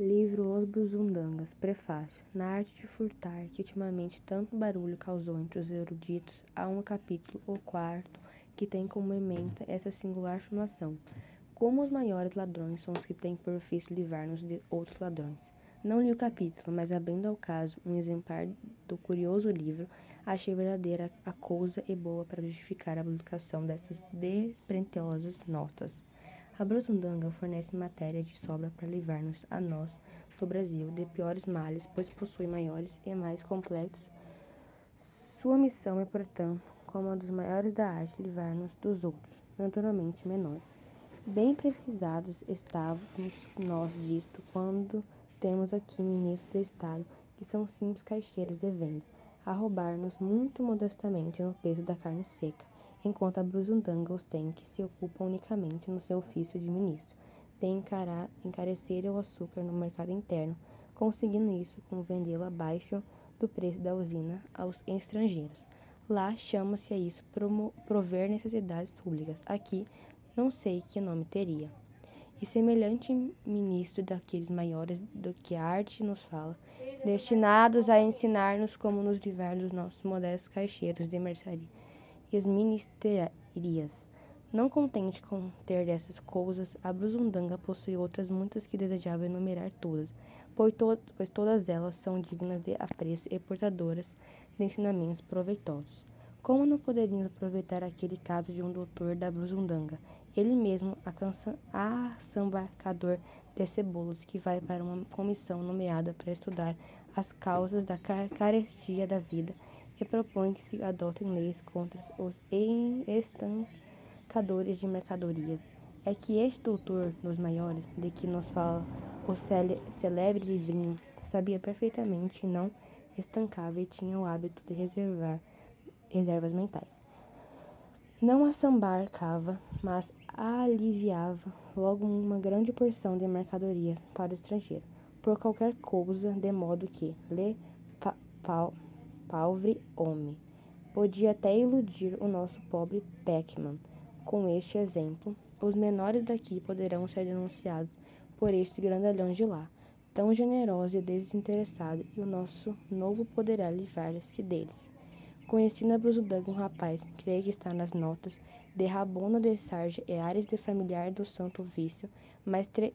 Livro Os Busundangas, Prefácio. Na arte de furtar, que ultimamente tanto barulho causou entre os eruditos, há um capítulo, o quarto, que tem como ementa essa singular afirmação: Como os maiores ladrões são os que têm por ofício livrar-nos de outros ladrões. Não li o capítulo, mas abrindo ao caso um exemplar do curioso livro, achei verdadeira a cousa e boa para justificar a publicação dessas despretensiosas notas. A Brasundanga fornece matéria de sobra para livrar-nos a nós do Brasil de piores males, pois possui maiores e mais complexos. Sua missão é, portanto, como a dos maiores da arte, livrar-nos dos outros, naturalmente menores. Bem precisados estávamos nós disto quando temos aqui ministros de Estado que são simples caixeiros de venda, a roubar-nos muito modestamente no preço da carne seca enquanto a os tem que se ocupam unicamente no seu ofício de ministro, de encarar, encarecer o açúcar no mercado interno, conseguindo isso com vendê-lo abaixo do preço da usina aos estrangeiros. Lá chama-se a isso prover necessidades públicas. Aqui não sei que nome teria. E semelhante ministro daqueles maiores do que a arte nos fala, destinados a ensinar-nos como nos livrar dos nossos modestos caixeiros de mercearia e as ministerias. Não contente com ter dessas coisas, a Brusundanga possui outras muitas que desejava enumerar todas, pois, to pois todas elas são dignas de apreço e portadoras de ensinamentos proveitosos. Como não poderíamos aproveitar aquele caso de um doutor da Brusundanga, ele mesmo assambarcador de cebolas, que vai para uma comissão nomeada para estudar as causas da carestia da vida e propõe que se adotem leis contra os estancadores de mercadorias. É que este doutor dos maiores, de que nos fala o celebre livrinho, sabia perfeitamente não estancava e tinha o hábito de reservar reservas mentais. Não assambarcava, mas aliviava logo uma grande porção de mercadorias para o estrangeiro, por qualquer coisa, de modo que lhe pa, pa, pauvre homem. Podia até iludir o nosso pobre Peckman. Com este exemplo, os menores daqui poderão ser denunciados por este grandalhão de lá, tão generoso e desinteressado, e o nosso novo poderá livrar-se deles. Conheci na Brusudanga um rapaz, creio que está nas notas, de Rabona de Sarge e Ares de familiar do Santo Vício, mas tre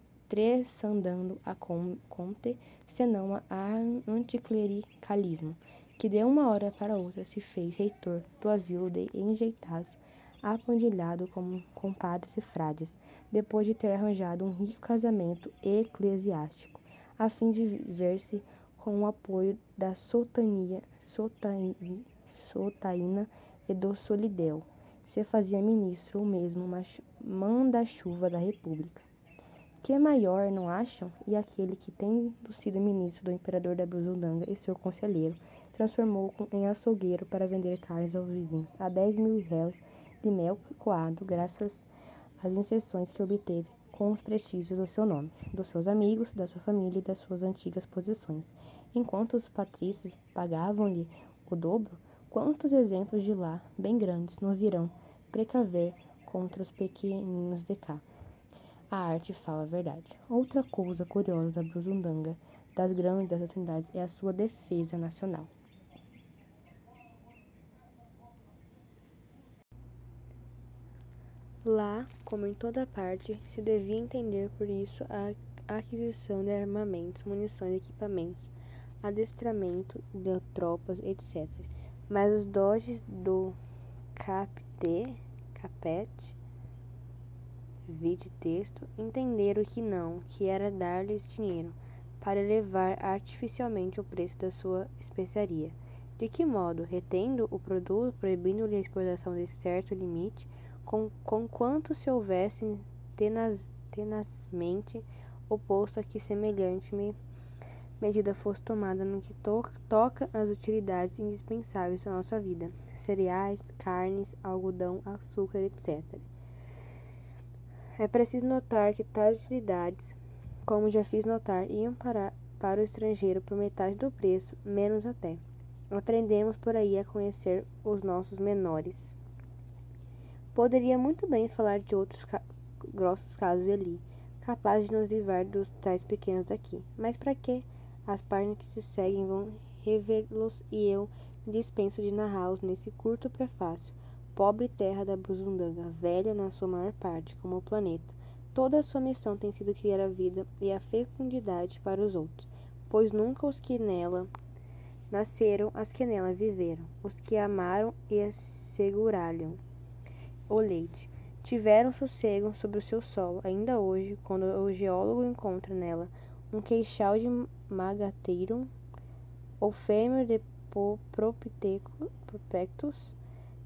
a conte, senão a anticlericalismo que de uma hora para outra se fez reitor do asilo de enjeitados, apandilhado como compadres e frades, depois de ter arranjado um rico casamento eclesiástico, a fim de ver-se com o apoio da sultania, sultaína e do solidel, se fazia ministro ou mesmo manda-chuva da república. Que maior, não acham? E aquele que, tendo sido ministro do imperador da Brusundanga e seu conselheiro, transformou em açougueiro para vender carnes aos vizinhos a dez mil réus de mel coado, graças às inserções que obteve com os prestígios do seu nome, dos seus amigos, da sua família e das suas antigas posições. Enquanto os patrícios pagavam-lhe o dobro, quantos exemplos de lá, bem grandes, nos irão precaver contra os pequeninos de cá? A arte fala a verdade. Outra coisa curiosa da Brusundanga, das grandes oportunidades, é a sua defesa nacional. Lá, como em toda parte, se devia entender por isso a aquisição de armamentos, munições, equipamentos, adestramento de tropas, etc. Mas os doges do capte, capete, vide texto, entenderam que não, que era dar-lhes dinheiro para elevar artificialmente o preço da sua especiaria. De que modo? Retendo o produto, proibindo-lhe a exportação de certo limite, com, conquanto se houvesse tenaz, tenazmente oposto a que semelhante me, medida fosse tomada no que to, toca às utilidades indispensáveis da nossa vida, cereais, carnes, algodão, açúcar, etc. É preciso notar que tais utilidades, como já fiz notar, iam para, para o estrangeiro por metade do preço, menos até. Aprendemos por aí a conhecer os nossos menores. Poderia muito bem falar de outros ca grossos casos ali. capaz de nos livrar dos tais pequenos daqui. Mas para quê? As páginas que se seguem vão revê-los e eu dispenso de narrá-los nesse curto prefácio. Pobre terra da Brusundanga, velha na sua maior parte, como o planeta. Toda a sua missão tem sido criar a vida e a fecundidade para os outros, pois nunca os que nela nasceram, as que nela viveram, os que amaram e asseguraram o leite. Tiveram sossego sobre o seu solo, ainda hoje, quando o geólogo encontra nela um queixal de magateiro ou fêmur de propectus,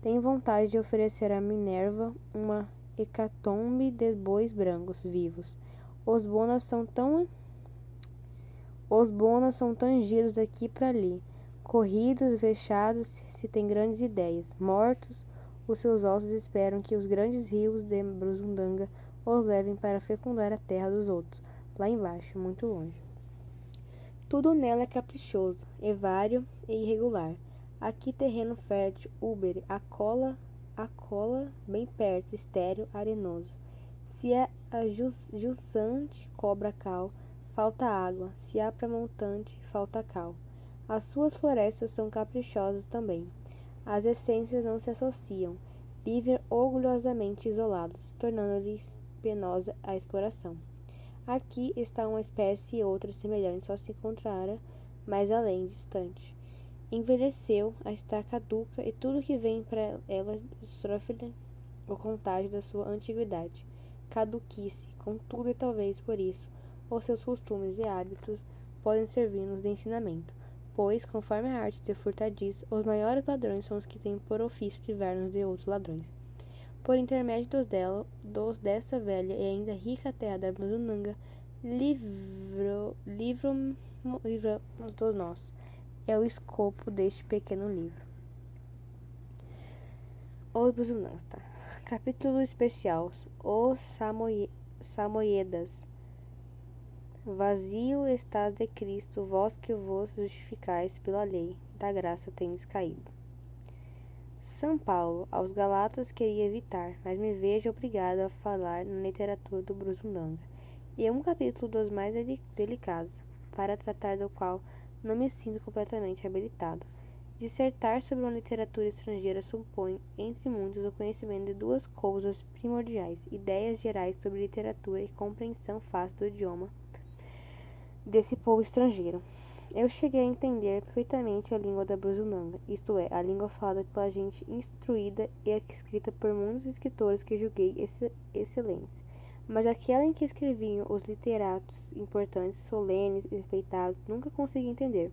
tem vontade de oferecer a Minerva uma hecatombe de bois brancos vivos. Os bonas são tão os bonas são tangidos daqui para ali, corridos, vexados, se têm grandes ideias. Mortos, os seus ossos esperam que os grandes rios de Brusundanga os levem para fecundar a terra dos outros, lá embaixo, muito longe. Tudo nela é caprichoso, evário e irregular. Aqui terreno fértil, úbere, a cola, a cola bem perto, estéril, arenoso. Se é a jusante cobra cal, falta água, se há pramontante, falta cal. As suas florestas são caprichosas também. As essências não se associam, vivem orgulhosamente isoladas, tornando-lhes penosa a exploração. Aqui está uma espécie e outra semelhante só se encontrara mais além, distante. Envelheceu, a está caduca e tudo que vem para ela sofre o contágio da sua antiguidade. Caduquice, contudo e talvez por isso, os seus costumes e hábitos podem servir-nos de ensinamento pois, conforme a arte de furtar diz, os maiores ladrões são os que têm por ofício privar-nos de outros ladrões. Por intermédio dos, dela, dos dessa velha e ainda rica terra da Brunanga, livro, livro, livro todos nós. É o escopo deste pequeno livro. Os Brunangas, tá? Capítulo especial. Os Samoyedas Vazio estás de Cristo, vós que vos justificais pela lei da graça tendes caído. São Paulo, aos Galatas queria evitar, mas me vejo obrigado a falar na literatura do Brusundanga, e é um capítulo dos mais delicados, para tratar do qual não me sinto completamente habilitado. Dissertar sobre uma literatura estrangeira supõe, entre muitos, o conhecimento de duas coisas primordiais: ideias gerais sobre literatura e compreensão fácil do idioma desse povo estrangeiro. Eu cheguei a entender perfeitamente a língua da Bruzunanga, isto é, a língua falada pela gente instruída e escrita por muitos escritores que julguei excelentes. Mas aquela em que escreviam os literatos importantes, solenes e respeitados, nunca consegui entender.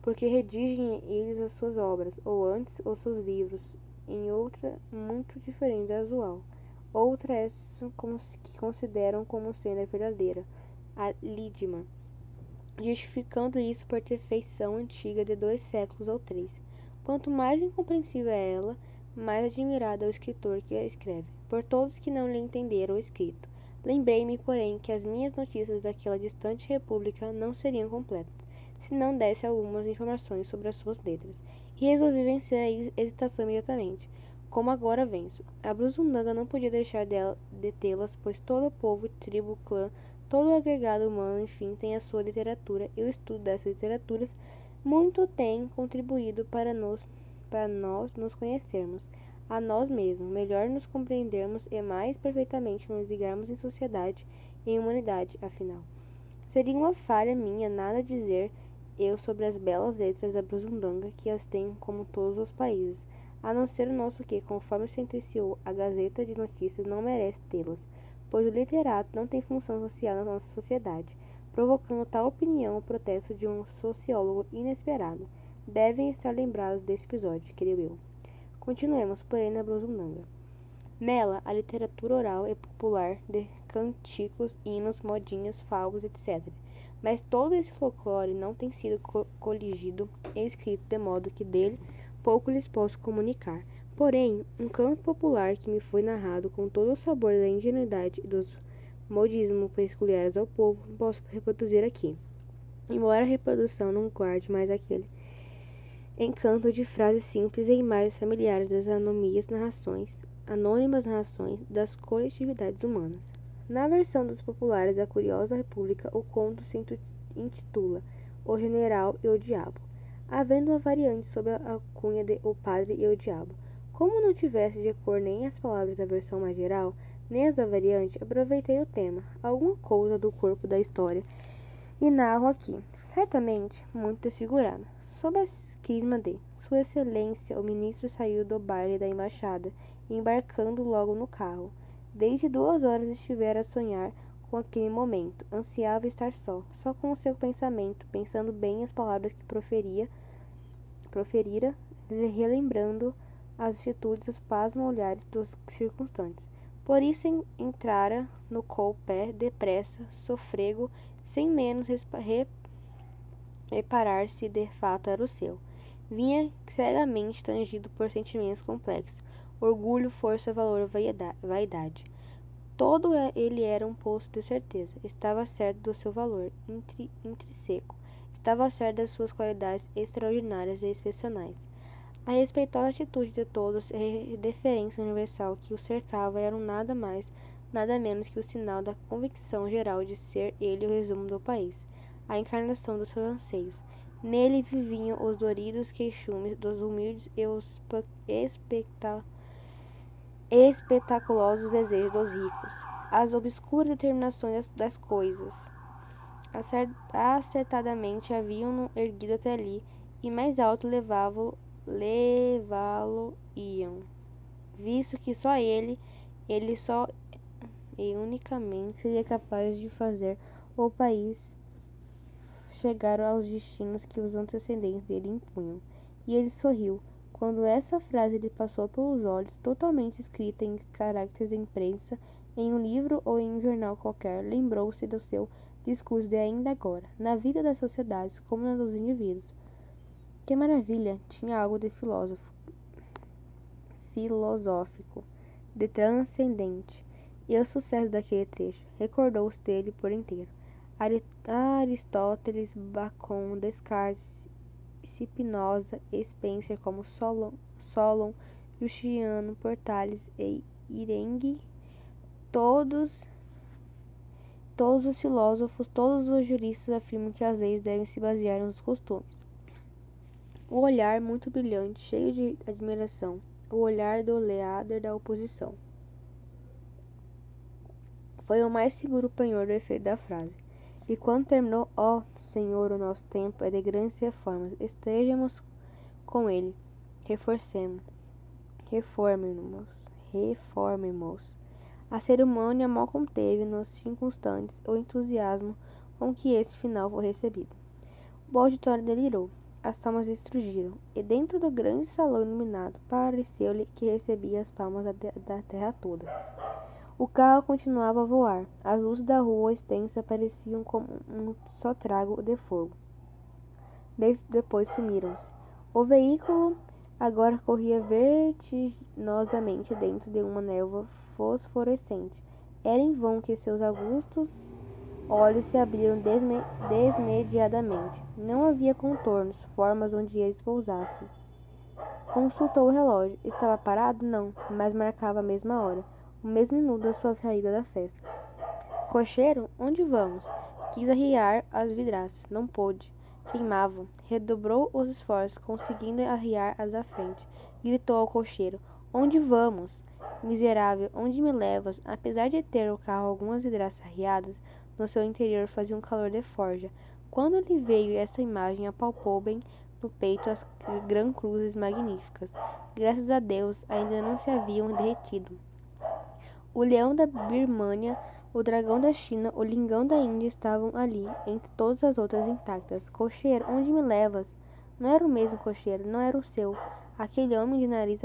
Porque redigem eles as suas obras, ou antes os seus livros, em outra muito diferente da usual. Outra é essa que consideram como sendo a verdadeira, a Lidman justificando isso por ter feição antiga de dois séculos ou três. Quanto mais incompreensível é ela, mais admirado é o escritor que a escreve, por todos que não lhe entenderam o escrito. Lembrei-me, porém, que as minhas notícias daquela distante república não seriam completas, se não desse algumas informações sobre as suas letras, e resolvi vencer a hesitação imediatamente, como agora venço. A Brusundanga não podia deixar de tê-las, pois todo o povo, tribo, clã, Todo agregado humano, enfim, tem a sua literatura e o estudo dessas literaturas muito tem contribuído para, para nós nos conhecermos a nós mesmos, melhor nos compreendermos e mais perfeitamente nos ligarmos em sociedade e em humanidade, afinal. Seria uma falha minha nada dizer eu sobre as belas letras da Brusundanga que as tem como todos os países, a não ser o nosso que, conforme sentenciou a Gazeta de Notícias, não merece tê-las pois o literato não tem função social na nossa sociedade, provocando tal opinião o protesto de um sociólogo inesperado. Devem estar lembrados desse episódio, creio eu. Continuemos, porém, na Brusundanga. Nela, a literatura oral e popular de canticos, hinos, modinhas, favos, etc. Mas todo esse folclore não tem sido co coligido e escrito de modo que dele pouco lhes posso comunicar Porém, um canto popular que me foi narrado com todo o sabor da ingenuidade e dos modismos peculiares ao povo, posso reproduzir aqui. Embora a reprodução não guarde mais aquele encanto de frases simples e imagens familiares das anomias narrações, anônimas narrações das coletividades humanas. Na versão dos populares da Curiosa República, o conto se intitula O General e o Diabo, havendo uma variante sob a cunha de O Padre e o Diabo. Como não tivesse de cor nem as palavras da versão mais geral, nem as da variante, aproveitei o tema, alguma coisa do corpo da história, e narro aqui, certamente muito desfigurado, sob a cisma de Sua Excelência, o ministro saiu do baile da embaixada, embarcando logo no carro. Desde duas horas estivera a sonhar com aquele momento. Ansiava estar só, só com o seu pensamento, pensando bem as palavras que proferia, proferira, relembrando as atitudes, os pasmos olhares dos circunstantes. Por isso entrara no pé depressa, sofrego, sem menos reparar se de fato era o seu. Vinha cegamente tangido por sentimentos complexos, orgulho, força, valor, vaidade. Todo ele era um poço de certeza. Estava certo do seu valor intrínseco. Estava certo das suas qualidades extraordinárias e excepcionais. A respeitosa atitude de todos e a deferência universal que o cercava eram nada mais, nada menos que o sinal da convicção geral de ser ele o resumo do país, a encarnação dos seus anseios. Nele viviam os doridos queixumes dos humildes e os espetaculosos desejos dos ricos, as obscuras determinações das coisas. Acertadamente haviam-no erguido até ali, e mais alto levá-lo levá-lo-iam, visto que só ele, ele só e unicamente seria capaz de fazer o país chegar aos destinos que os antecedentes dele impunham. E ele sorriu, quando essa frase lhe passou pelos olhos, totalmente escrita em caracteres de imprensa, em um livro ou em um jornal qualquer, lembrou-se do seu discurso de ainda agora, na vida das sociedades como na dos indivíduos. Que maravilha! Tinha algo de filósofo, filosófico, de transcendente. E o sucesso daquele trecho recordou-se dele por inteiro. Aristóteles, Bacon, Descartes, Spinoza e Spencer como Solon, Solon Justiniano, Portales e Irengue, todos todos os filósofos, todos os juristas afirmam que as leis devem se basear nos costumes. O olhar muito brilhante, cheio de admiração, o olhar do Leader da oposição. Foi o mais seguro penhor do efeito da frase. E quando terminou, ó, oh, Senhor, o nosso tempo é de grandes reformas. Estejamos com Ele. Reforcemos. Reformemos. Reformemos. A cerimônia mal conteve nos circunstantes o entusiasmo com que esse final foi recebido. O auditório delirou. As palmas estrugiram, e dentro do grande salão iluminado, pareceu-lhe que recebia as palmas da, da terra toda. O carro continuava a voar. As luzes da rua extensa pareciam como um só trago de fogo. Depois sumiram-se. O veículo agora corria vertiginosamente dentro de uma névoa fosforescente. Era em vão que seus augustos olhos se abriram desme desmediadamente. Não havia contornos, formas onde eles pousassem. Consultou o relógio. Estava parado? Não, mas marcava a mesma hora o mesmo minuto da sua saída da festa. Cocheiro, onde vamos? Quis arriar as vidraças, não pôde. Queimavam. Redobrou os esforços, conseguindo arriar as da frente. Gritou ao cocheiro: Onde vamos? Miserável, onde me levas? Apesar de ter o carro algumas vidraças arriadas, no seu interior fazia um calor de forja. Quando lhe veio essa imagem, apalpou bem no peito as gran cruzes magníficas. Graças a Deus, ainda não se haviam derretido. O leão da Birmânia, o dragão da China, o lingão da Índia estavam ali, entre todas as outras intactas. Cocheiro, onde me levas? Não era o mesmo cocheiro, não era o seu. Aquele homem de nariz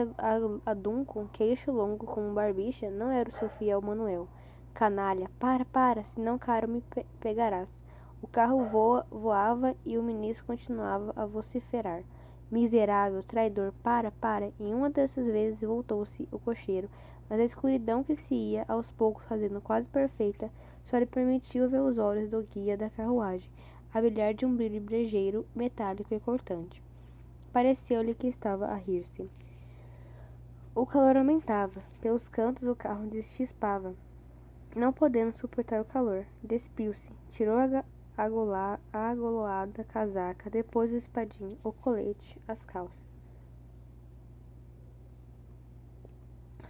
adunco, queixo longo como barbicha, não era o seu fiel Manuel. Canalha, para, para, senão caro me pe pegarás. O carro voa, voava e o ministro continuava a vociferar. Miserável, traidor, para, para. E uma dessas vezes voltou-se o cocheiro, mas a escuridão que se ia aos poucos fazendo quase perfeita só lhe permitiu ver os olhos do guia da carruagem a brilhar de um brilho brejeiro, metálico e cortante. Pareceu-lhe que estava a rir-se. O calor aumentava. Pelos cantos o carro deschispava. Não podendo suportar o calor, despiu-se, tirou a agoloada casaca, depois o espadim, o colete, as calças.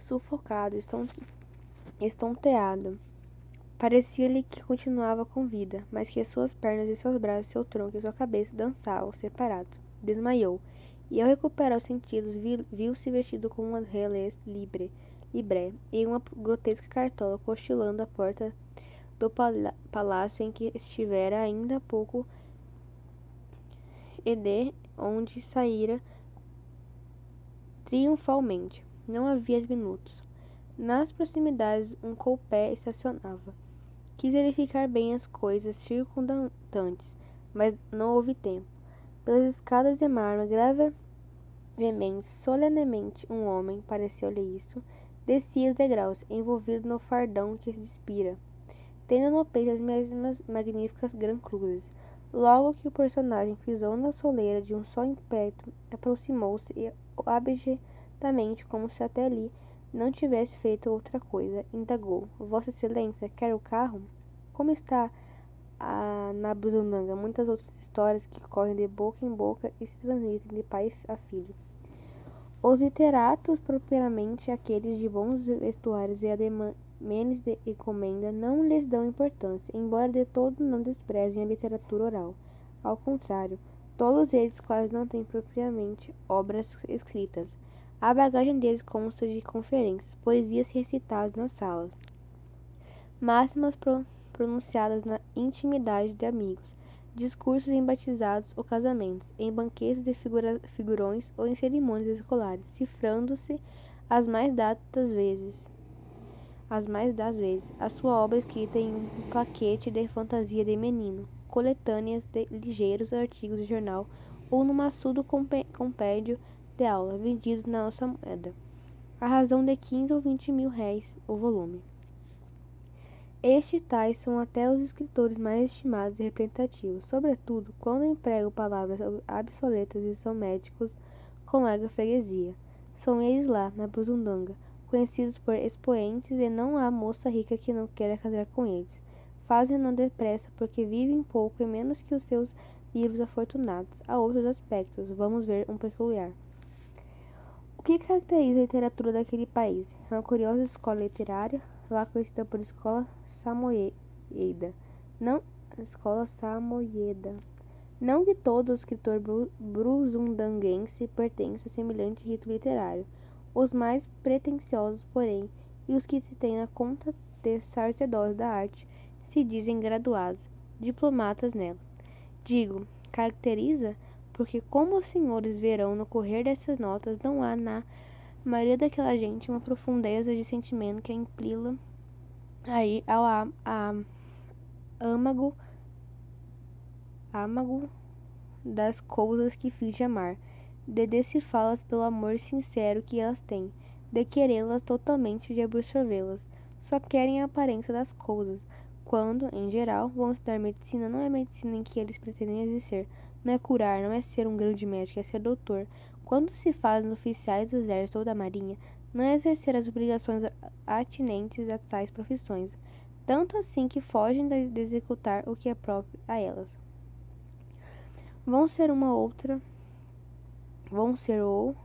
Sufocado, estonteado, parecia-lhe que continuava com vida, mas que suas pernas e seus braços, seu tronco e sua cabeça dançavam separados. Desmaiou, e ao recuperar os sentidos, viu-se vestido com uma relés libre libré e uma grotesca cartola cochilando à porta do palácio em que estivera ainda há pouco e de onde saíra triunfalmente. Não havia minutos. Nas proximidades um coupé estacionava. Quis verificar bem as coisas circundantes, mas não houve tempo. Pelas escadas de mármore, gravemente, solenemente, um homem, pareceu-lhe isso, Descia os degraus, envolvido no fardão que despira, tendo no peito as mesmas magníficas gran-cruzes. Logo que o personagem pisou na soleira de um só impétuo, aproximou-se abjetamente, como se até ali não tivesse feito outra coisa, indagou: Vossa Excelência, quer o carro? Como está a, na Buzunanga muitas outras histórias que correm de boca em boca e se transmitem de pai a filho. Os literatos, propriamente aqueles de bons vestuários e ademenes de encomenda, não lhes dão importância, embora de todo não desprezem a literatura oral. Ao contrário, todos eles quase não têm propriamente obras escritas. A bagagem deles consta de conferências, poesias recitadas nas salas, máximas pronunciadas na intimidade de amigos, discursos em batizados ou casamentos, em banquetes de figura, figurões ou em cerimônias escolares, cifrando-se as mais datas vezes. As mais das vezes, a sua obra escrita em um plaquete de fantasia de menino, coletâneas de ligeiros artigos de jornal ou no maçudo compêndio de aula, vendido na nossa moeda, a razão de 15 ou 20 mil réis o volume. Estes tais são até os escritores mais estimados e representativos, sobretudo quando empregam palavras obsoletas e são médicos com larga freguesia. São eles lá, na Buzundanga, conhecidos por expoentes e não há moça rica que não queira casar com eles. Fazem-no depressa porque vivem pouco e menos que os seus livros afortunados. Há outros aspectos, vamos ver um peculiar. O que caracteriza a literatura daquele país? É uma curiosa escola literária, lá conhecida por Escola Samoyeda. Não, Escola Samoyeda. Não que todo escritor bruzundanguense pertença a semelhante rito literário. Os mais pretensiosos, porém, e os que se têm na conta de sarcedosos da arte, se dizem graduados, diplomatas nela. Digo, caracteriza, porque como os senhores verão no correr dessas notas, não há na maioria daquela gente uma profundeza de sentimento que a implila aí ao a, a, âmago, âmago das coisas que finge amar, de decifrá-las pelo amor sincero que elas têm, de querê-las totalmente de absorvê-las. Só querem a aparência das coisas. Quando, em geral, vão estudar medicina, não é medicina em que eles pretendem exercer, não é curar, não é ser um grande médico, é ser doutor. Quando se fazem oficiais do exército ou da marinha, não é exercer as obrigações atinentes a tais profissões, tanto assim que fogem de executar o que é próprio a elas. Vão ser uma outra, vão ser ou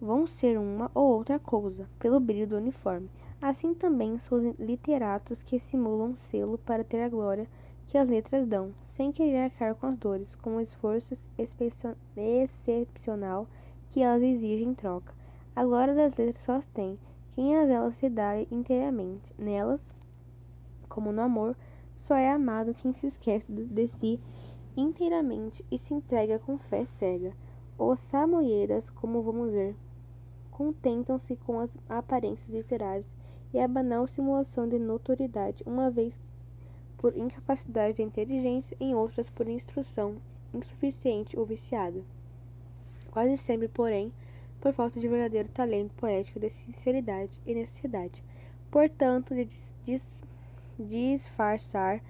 vão ser uma ou outra coisa, pelo brilho do uniforme. Assim também são os literatos que simulam selo para ter a glória que as letras dão, sem querer arcar com as dores, com o esforço excepcional que elas exigem em troca. A glória das letras só as tem quem a elas se dá inteiramente. Nelas, como no amor, só é amado quem se esquece de si inteiramente e se entrega com fé cega. Os samoyedas, como vamos ver, contentam-se com as aparências literárias e a banal simulação de notoriedade, uma vez por incapacidade de inteligência, em outras por instrução insuficiente ou viciada. Quase sempre, porém, por falta de verdadeiro talento poético de sinceridade e necessidade, portanto, de dis disfarçar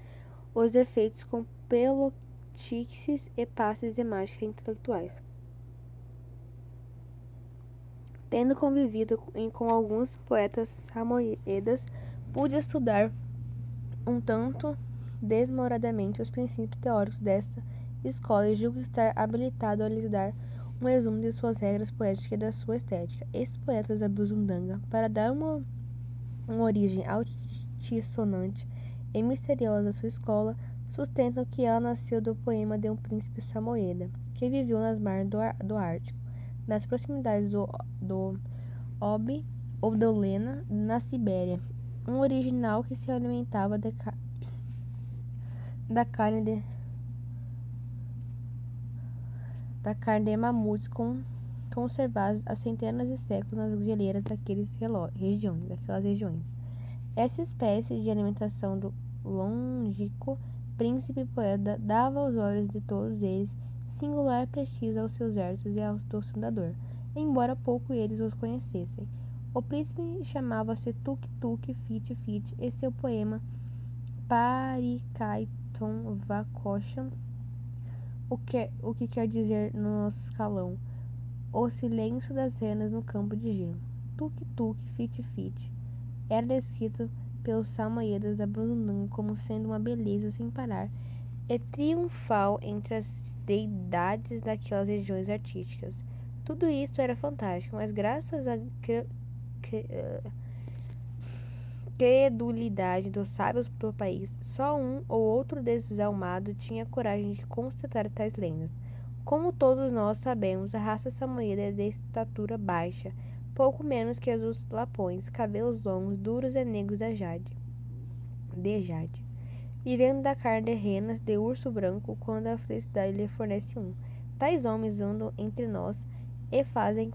os defeitos com pelotices e passes de mágica intelectuais. Tendo convivido com alguns poetas samoedas, pude estudar um tanto desmoradamente os princípios teóricos desta escola e julgo estar habilitado a lhes dar um resumo de suas regras poéticas e da sua estética. Esses poetas da Buzundanga, para dar uma, uma origem altissonante e misteriosa à sua escola, sustentam que ela nasceu do poema de um príncipe samoeda, que viveu nas margens do, do Ártico, nas proximidades do, do Ob Obdolena, na Sibéria, um original que se alimentava de, da carne de da carne de mamutes com, conservados há centenas de séculos nas geleiras daqueles regiões, daquelas regiões. Essa espécie de alimentação do longínquo príncipe poeta dava aos olhos de todos eles singular prestígio aos seus versos e ao seu fundador, embora pouco eles os conhecessem. O príncipe chamava-se Tuk Tuk Fit Fit e seu poema Parikaiton Vakosham o que, o que quer dizer no nosso escalão? O silêncio das renas no campo de gelo. Tuk-tuk, fit-fit. Era descrito pelos salmoedas da Brunung como sendo uma beleza sem parar e triunfal entre as deidades daquelas regiões artísticas. Tudo isso era fantástico, mas graças à credulidade dos sábios do país, só um ou outro desses almados tinha coragem de constatar tais lendas. Como todos nós sabemos, a raça samoyeda é de estatura baixa, pouco menos que as dos lapões, cabelos longos, duros e negros da jade, de jade, vivendo da carne de renas de urso branco quando a felicidade lhe fornece um. Tais homens andam entre nós e fazem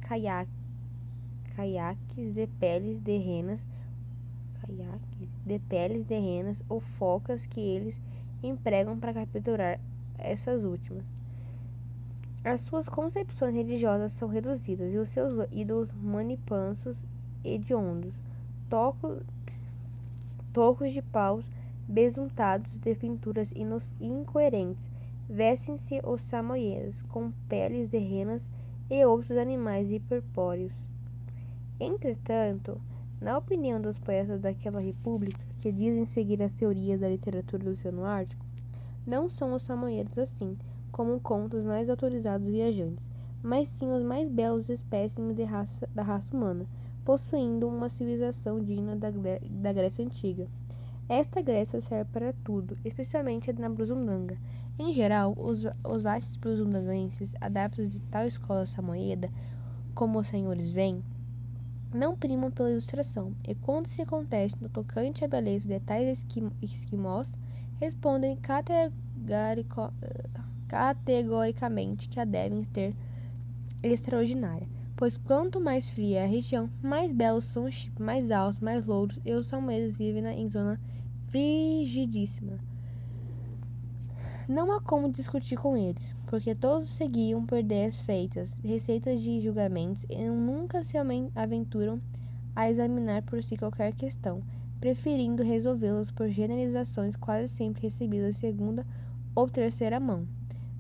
caiaques de peles de renas caiaques de peles de renas ou focas que eles empregam para capturar essas últimas. As suas concepções religiosas são reduzidas e os seus ídolos manipansos hediondos, tocos de paus besuntados de pinturas incoerentes, vestem-se os samoyedas com peles de renas e outros animais hiperpóreos. Entretanto, na opinião dos poetas daquela república, que dizem seguir as teorias da literatura do Oceano Ártico, não são os samoedos assim, como contos mais autorizados viajantes, mas sim os mais belos espécimes raça, da raça humana, possuindo uma civilização digna da, da Grécia Antiga. Esta Grécia serve para tudo, especialmente na Brusundanga. Em geral, os, os vastos brusundanguenses, adeptos de tal escola samoeda, como os senhores veem, não primam pela ilustração, e quando se contesta no tocante à beleza de tais esquimós, respondem categoricamente que a devem ter extraordinária, pois quanto mais fria é a região, mais belos são os tipos mais altos, mais louros, e os salmeiros vivem em zona frigidíssima. Não há como discutir com eles, porque todos seguiam por ideias feitas, receitas de julgamentos e nunca se aventuram a examinar por si qualquer questão, preferindo resolvê-las por generalizações quase sempre recebidas segunda ou terceira mão,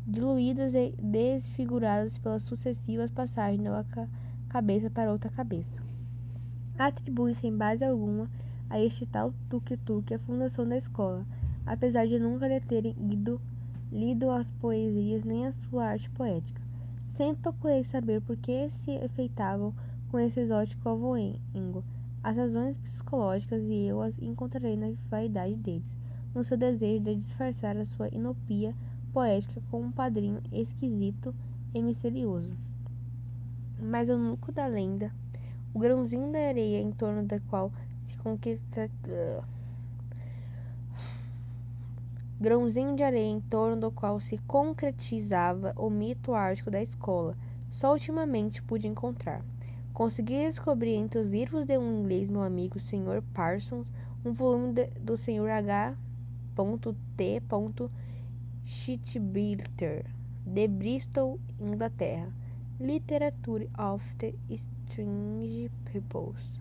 diluídas e desfiguradas pelas sucessivas passagens de uma cabeça para outra cabeça. Atribui sem base alguma a este tal tuk-tuk a fundação da escola, apesar de nunca lhe terem ido lido as poesias nem a sua arte poética. Sempre procurei saber por que se efeitavam com esse exótico avoengo. As razões psicológicas e eu as encontrarei na vaidade deles, no seu desejo de disfarçar a sua inopia poética com um padrinho esquisito e misterioso. Mas o núcleo da lenda, o grãozinho da areia em torno da qual se conquista grãozinho de areia em torno do qual se concretizava o mito ártico da escola, só ultimamente pude encontrar. Consegui descobrir entre os livros de um inglês, meu amigo Sr. Parsons, um volume de, do Sr. H. T. Shitbilter, de Bristol, Inglaterra. Literature of the Strange Peoples.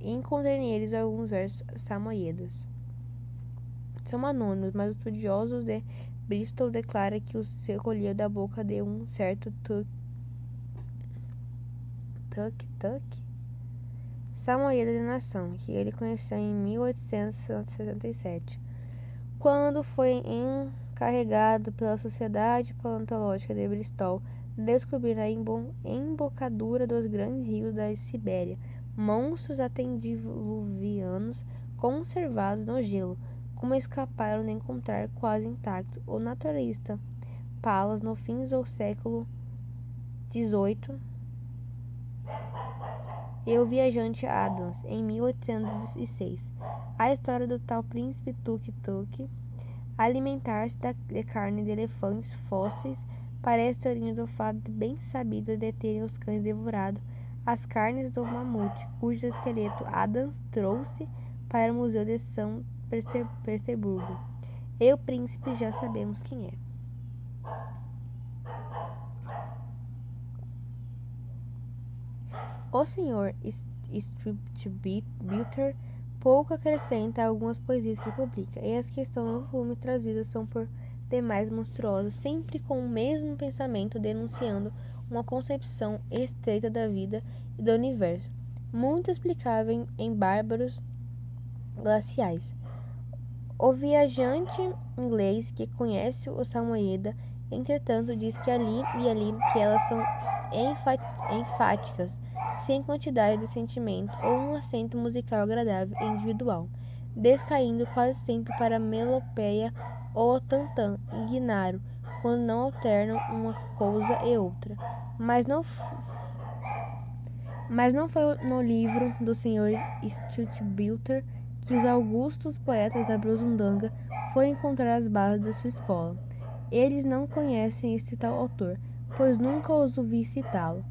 E encontrei neles alguns versos samoyedas são anônimos, mas os estudiosos de Bristol declaram que os recolheu da boca de um certo Tuck Tuck Tuck? Samoyeda de Nação, que ele conheceu em 1877, quando foi encarregado pela Sociedade Paleontológica de Bristol de descobrir na embocadura dos grandes rios da Sibéria monstros antediluvianos conservados no gelo, como escaparam de encontrar quase intactos o naturalista Palas no fim do século XVIII e o viajante Adams em 1806. A história do tal príncipe Tuk-Tuk alimentar-se de carne de elefantes fósseis parece oriunda do fato bem sabido de terem os cães devorado as carnes do mamute, cujo esqueleto Adams trouxe para o Museu de São Petersburgo. E o príncipe já sabemos quem é. O Sr. Striptease pouco acrescenta algumas poesias que publica, e as que estão no volume trazidas são por demais monstruosas, sempre com o mesmo pensamento, denunciando uma concepção estreita da vida e do universo, muito explicável em bárbaros glaciais. O viajante inglês que conhece o Samoyeda, entretanto, diz que ali e ali que elas são enfáticas, sem quantidade de sentimento ou um acento musical agradável e individual, descaindo quase sempre para melopeia ou tantã e guinaro, quando não alternam uma coisa e outra. Mas não, mas não foi no livro do Sr. Strutbilter que os augustos poetas da Brusundanga foram encontrar as bases da sua escola. Eles não conhecem este tal autor, pois nunca os ouvi citá-lo.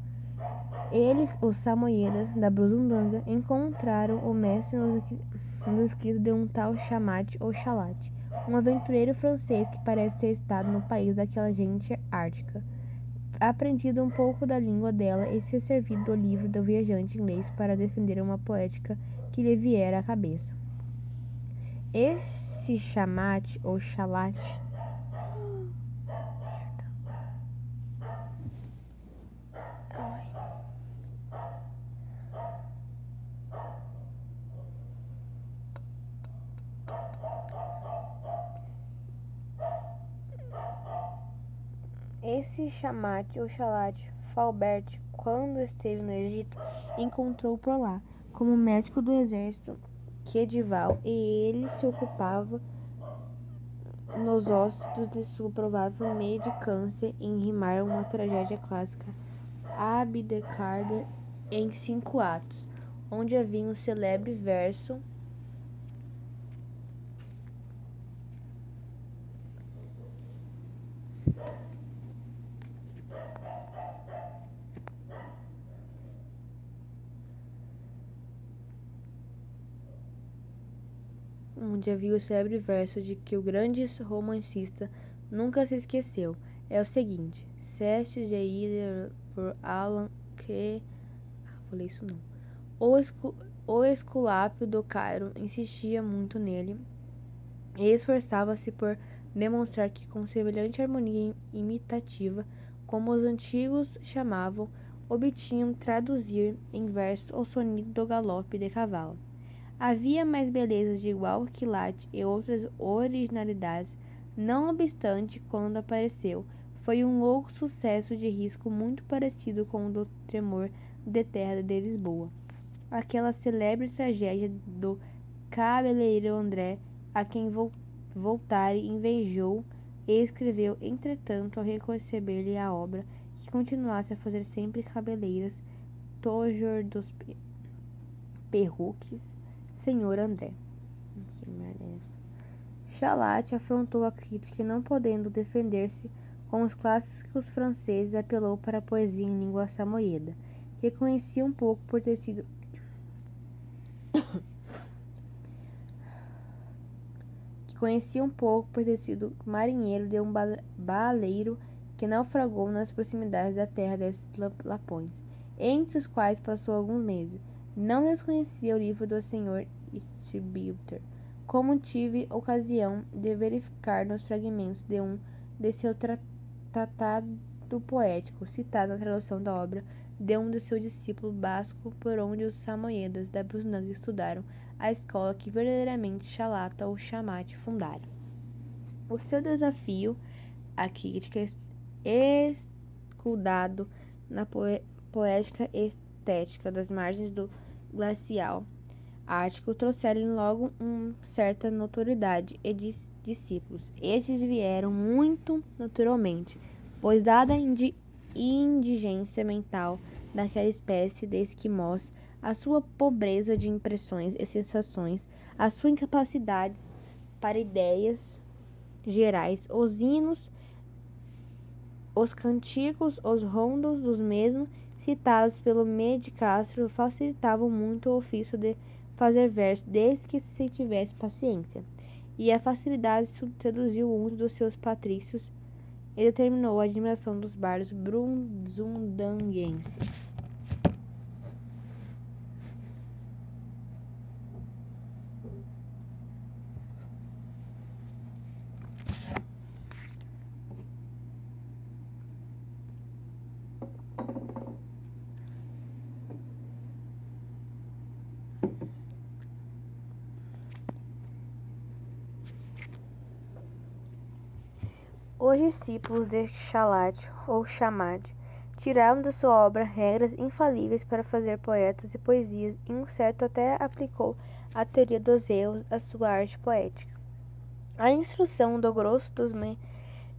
Eles, os samoyedas da Brusundanga, encontraram o mestre nos escritos de um tal Chamate ou Chalate, um aventureiro francês que parece ter estado no país daquela gente ártica, aprendido um pouco da língua dela e se servido do livro do viajante inglês para defender uma poética que lhe viera à cabeça. Esse chamate ou chalate Esse chamate ou chalate Falbert, quando esteve no Egito, encontrou por lá, como médico do exército, Quedival, e ele se ocupava nos ossos de sua provável medicância em rimar uma tragédia clássica, Abdecarder, em cinco atos, onde havia um celebre verso onde havia o célebre verso de que o grande romancista nunca se esqueceu. É o seguinte: Ceste de por Alan que. Ah, isso não. O, escu... o esculápio do Cairo insistia muito nele e esforçava-se por demonstrar que, com semelhante harmonia imitativa, como os antigos chamavam, obtinham traduzir em verso o sonido do galope de cavalo. Havia mais belezas de igual quilate e outras originalidades, não obstante, quando apareceu, foi um louco sucesso de risco muito parecido com o do Tremor de Terra de Lisboa. Aquela celebre tragédia do cabeleireiro André, a quem Voltaire invejou e escreveu, entretanto, ao receber-lhe a obra, que continuasse a fazer sempre cabeleiras, tojor dos perruques, senhor André. Chalat afrontou a crítica não podendo defender-se com os clássicos franceses, apelou para a poesia em língua samoyeda, que conhecia um pouco por ter sido que conhecia um pouco por ter sido marinheiro de um baleiro que naufragou nas proximidades da terra desses lapões, entre os quais passou alguns meses. Não desconhecia o livro do senhor Stribulter, como tive ocasião de verificar nos fragmentos de um de seu tratado poético, citado na tradução da obra de um de seus discípulos basco por onde os samoyedas da Brusnanga estudaram a escola que verdadeiramente Chalata ou Chamate fundaram. O seu desafio, a crítica escudado na poética estética das margens do glacial ártico trouxeram logo uma certa notoriedade e discípulos. Estes vieram muito naturalmente, pois dada a indigência mental daquela espécie de esquimós, a sua pobreza de impressões e sensações, a sua incapacidade para ideias gerais, os hinos, os cantigos, os rondos dos mesmos, citados pelo Medicastro, facilitavam muito o ofício de fazer versos desde que se tivesse paciência. E a facilidade seduziu um dos seus patrícios e determinou a admiração dos bardos brunzundanguenses. Os discípulos de Chalat ou Chamad tiraram da sua obra regras infalíveis para fazer poetas e poesias e um certo até aplicou a teoria dos erros à sua arte poética. A instrução do grosso dos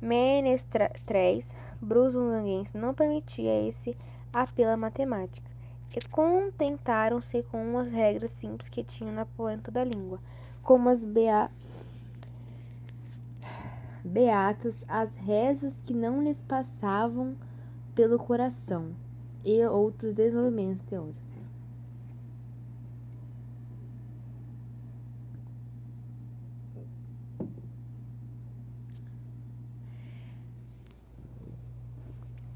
menestréis brusunguenses não permitia esse apelo à matemática, e contentaram-se com umas regras simples que tinham na ponta da língua, como as BA beatas as rezas que não lhes passavam pelo coração e outros desenvolvimentos teóricos.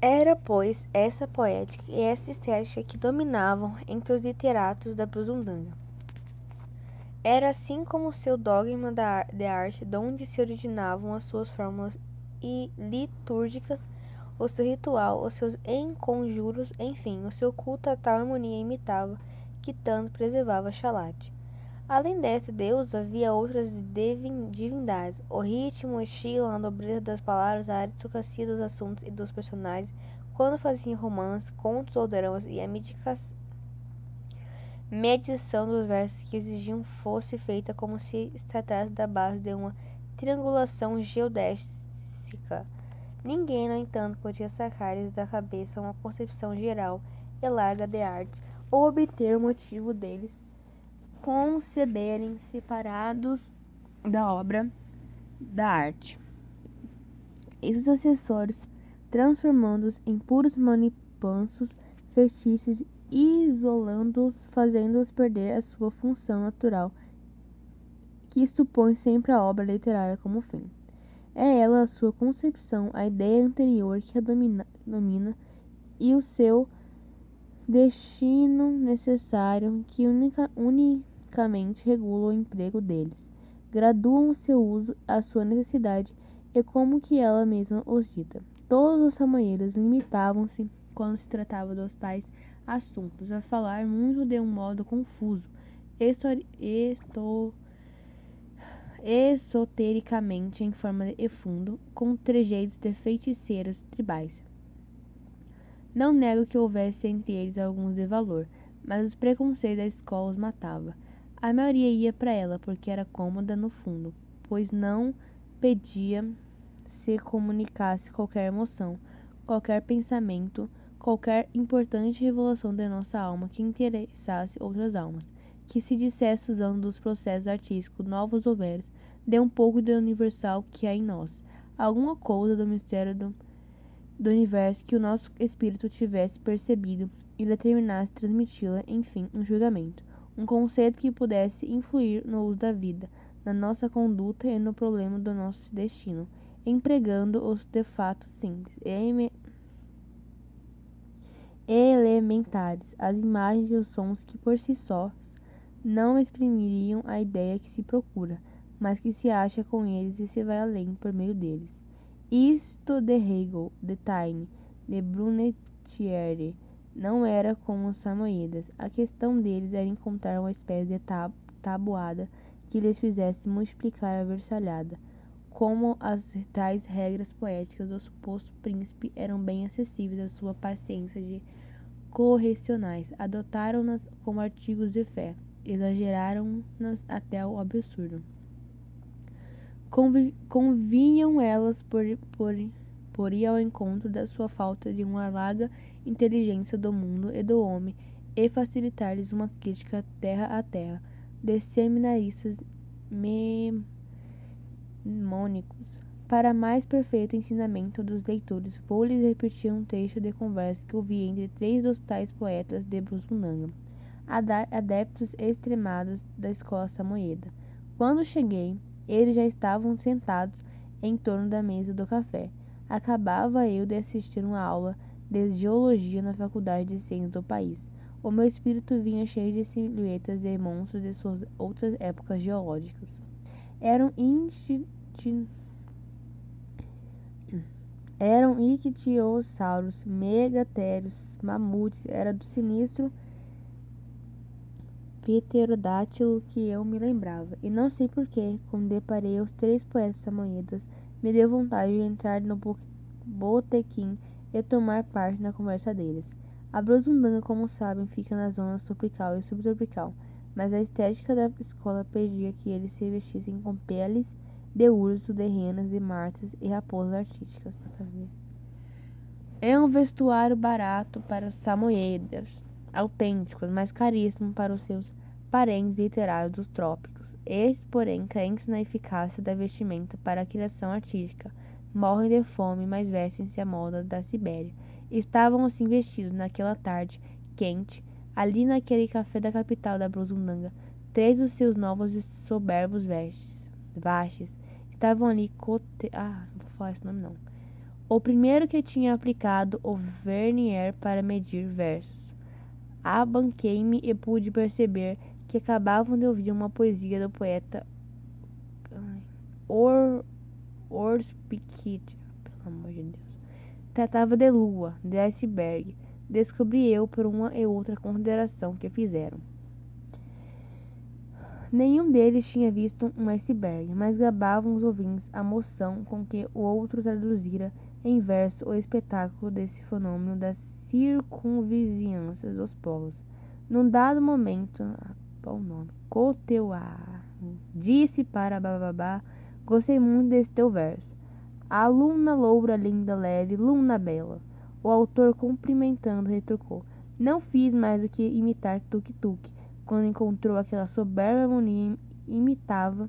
Era, pois, essa poética e essa estética que dominavam entre os literatos da Brusundanga. Era assim como seu dogma de arte, donde se originavam as suas fórmulas litúrgicas, o seu ritual, os seus enconjuros, enfim, o seu culto a tal harmonia imitava, que tanto preservava Chalate. Além dessa deusa, havia outras divindades. O ritmo, o estilo, a nobreza das palavras, a aristocracia dos assuntos e dos personagens, quando faziam romances, contos ou dramas, e a medição dos versos que exigiam fosse feita como se tratasse da base de uma triangulação geodésica. Ninguém, no entanto, podia sacar-lhes da cabeça uma concepção geral e larga de arte, ou obter o motivo deles conceberem separados da obra da arte. Esses acessórios, transformando-os em puros manipansos, fetiches isolando-os, fazendo-os perder a sua função natural, que supõe sempre a obra literária como fim. É ela a sua concepção, a ideia anterior que a domina, domina e o seu destino necessário que unica, unicamente regula o emprego deles, graduam o seu uso à sua necessidade e como que ela mesma os dita. Todos os samoeiros limitavam-se, quando se tratava dos tais assuntos, a falar muito de um modo confuso, esto, esotericamente em forma de fundo, com trejeitos de feiticeiros tribais. Não nego que houvesse entre eles alguns de valor, mas os preconceitos da escola os matava. A maioria ia para ela porque era cômoda no fundo, pois não pedia se comunicasse qualquer emoção, qualquer pensamento, qualquer importante revelação de nossa alma que interessasse outras almas, que se dissesse usando dos processos artísticos novos ou velhos, de um pouco de universal que há em nós, alguma coisa do mistério do, do universo que o nosso espírito tivesse percebido e determinasse transmiti-la, enfim, um julgamento, um conceito que pudesse influir no uso da vida, na nossa conduta e no problema do nosso destino, empregando os de fato simples e elementares, as imagens e os sons que por si só não exprimiriam a ideia que se procura, mas que se acha com eles e se vai além por meio deles. Isto de Hegel, de Taine, de Brunetière, não era como os samoídas. A questão deles era encontrar uma espécie de tabuada que lhes fizesse multiplicar a versalhada. Como as tais regras poéticas do suposto príncipe eram bem acessíveis à sua paciência de correcionais, adotaram-nas como artigos de fé, exageraram-nas até o absurdo. Convinham elas por, por, por ir ao encontro da sua falta de uma larga inteligência do mundo e do homem e facilitar-lhes uma crítica terra a terra de seminaristas memônicos. Para mais perfeito ensinamento dos leitores, vou-lhes repetir um trecho de conversa que ouvi entre três dos tais poetas de Brusunanga, adeptos extremados da escola samoyeda. Quando cheguei, eles já estavam sentados em torno da mesa do café. Acabava eu de assistir uma aula de geologia na Faculdade de Ciências do país. O meu espírito vinha cheio de silhuetas e monstros de suas outras épocas geológicas. Eram instinti... Eram ictiossauros, megatérios, mamutes, era do sinistro pterodátilo que eu me lembrava. E não sei porquê, quando deparei os três poetas samoedas, me deu vontade de entrar no botequim e tomar parte na conversa deles. A Brosundanga, como sabem, fica nas zonas tropical e subtropical, mas a estética da escola pedia que eles se vestissem com peles de urso, de renas, de martas e raposas artísticas. É um vestuário barato para os samoyedas, autênticos, mas caríssimo para os seus parentes literários dos trópicos. Estes, porém, crentes na eficácia da vestimenta para a criação artística, morrem de fome, mas vestem-se à moda da Sibéria. Estavam assim vestidos naquela tarde quente, ali naquele café da capital da Brusundanga, três dos seus novos e soberbos vestes, vastes, estavam ali cote... Ah, não vou falar esse nome não. O primeiro que tinha aplicado o vernier para medir versos. Abanquei-me e pude perceber que acabavam de ouvir uma poesia do poeta Or Orspikit, pelo amor de Deus. Tratava de lua, de iceberg. Descobri eu por uma e outra consideração que fizeram. Nenhum deles tinha visto um iceberg, mas gabavam os ouvintes a moção com que o outro traduzira em verso o espetáculo desse fenômeno das circunvizinhanças dos polos. Num dado momento, bom nome, Coteuá, disse para Bababá Gostei muito desse teu verso. Aluna loura, linda, leve, luna bela. O autor, cumprimentando, retrucou. Não fiz mais do que imitar tuk-tuk, quando encontrou aquela soberba harmonia imitava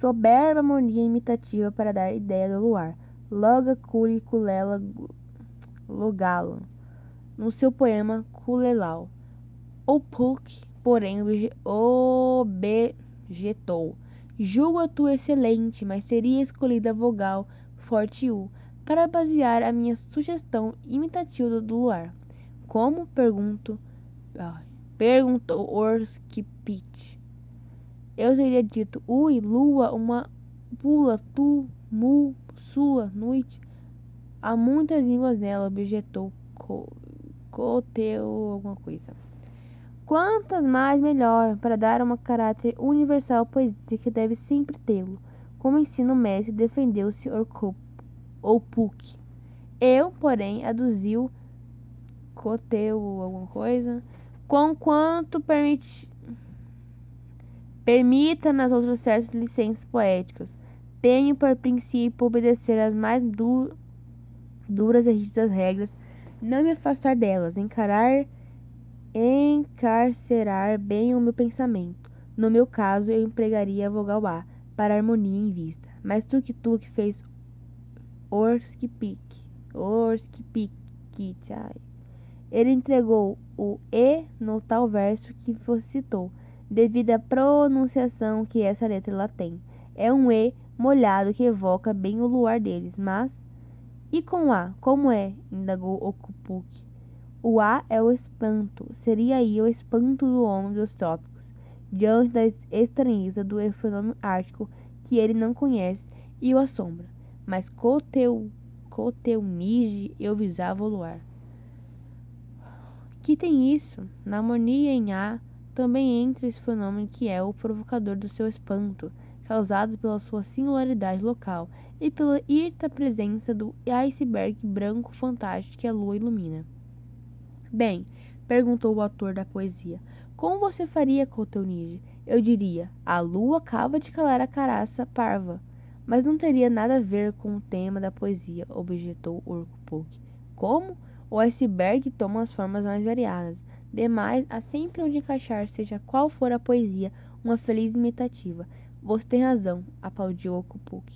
soberba harmonia imitativa para dar ideia do luar. Loga curi culela logalo no seu poema Culelau. O Puck, porém, objetou. Julgo-a tu excelente, mas seria escolhida a vogal forte U para basear a minha sugestão imitativa do luar. Como? Pergunto. Ai, perguntou Orskipit. Eu teria dito, ui, lua, uma pula, tu, mu, sua, noite. Há muitas línguas nela, objetou Coteu, alguma coisa. Quantas mais melhor, para dar um caráter universal à poesia que deve sempre tê-lo. Como ensina mestre, defendeu-se ou PUC. Eu, porém, aduziu coteu alguma coisa, com quanto permite, permita nas outras certas licenças poéticas. Tenho por princípio obedecer às mais du duras e rígidas regras, não me afastar delas, encarar encarcerar bem o meu pensamento. No meu caso, eu empregaria a vogal A para harmonia em vista. Mas tuk-tuk fez orskipik, orskipik, ai. Ele entregou o E no tal verso que citou, devido à pronunciação que essa letra lá tem. É um E molhado que evoca bem o luar deles, mas... E com A, como é? indagou Okupuk. O A é o espanto, seria aí o espanto do homem dos trópicos, diante da estranheza do fenômeno ártico que ele não conhece e o assombra. Mas Coteu, Coteunige eu visava o luar. Aqui tem isso. Na harmonia em A também entra esse fenômeno que é o provocador do seu espanto, causado pela sua singularidade local e pela irta presença do iceberg branco fantástico que a lua ilumina. Bem, perguntou o autor da poesia, como você faria, Cotonige? Eu diria, a lua acaba de calar a caraça parva. Mas não teria nada a ver com o tema da poesia, objetou Urkupuk. Como? O iceberg toma as formas mais variadas. Demais, há sempre onde encaixar, seja qual for a poesia, uma feliz imitativa. Você tem razão, aplaudiu Urkupuk.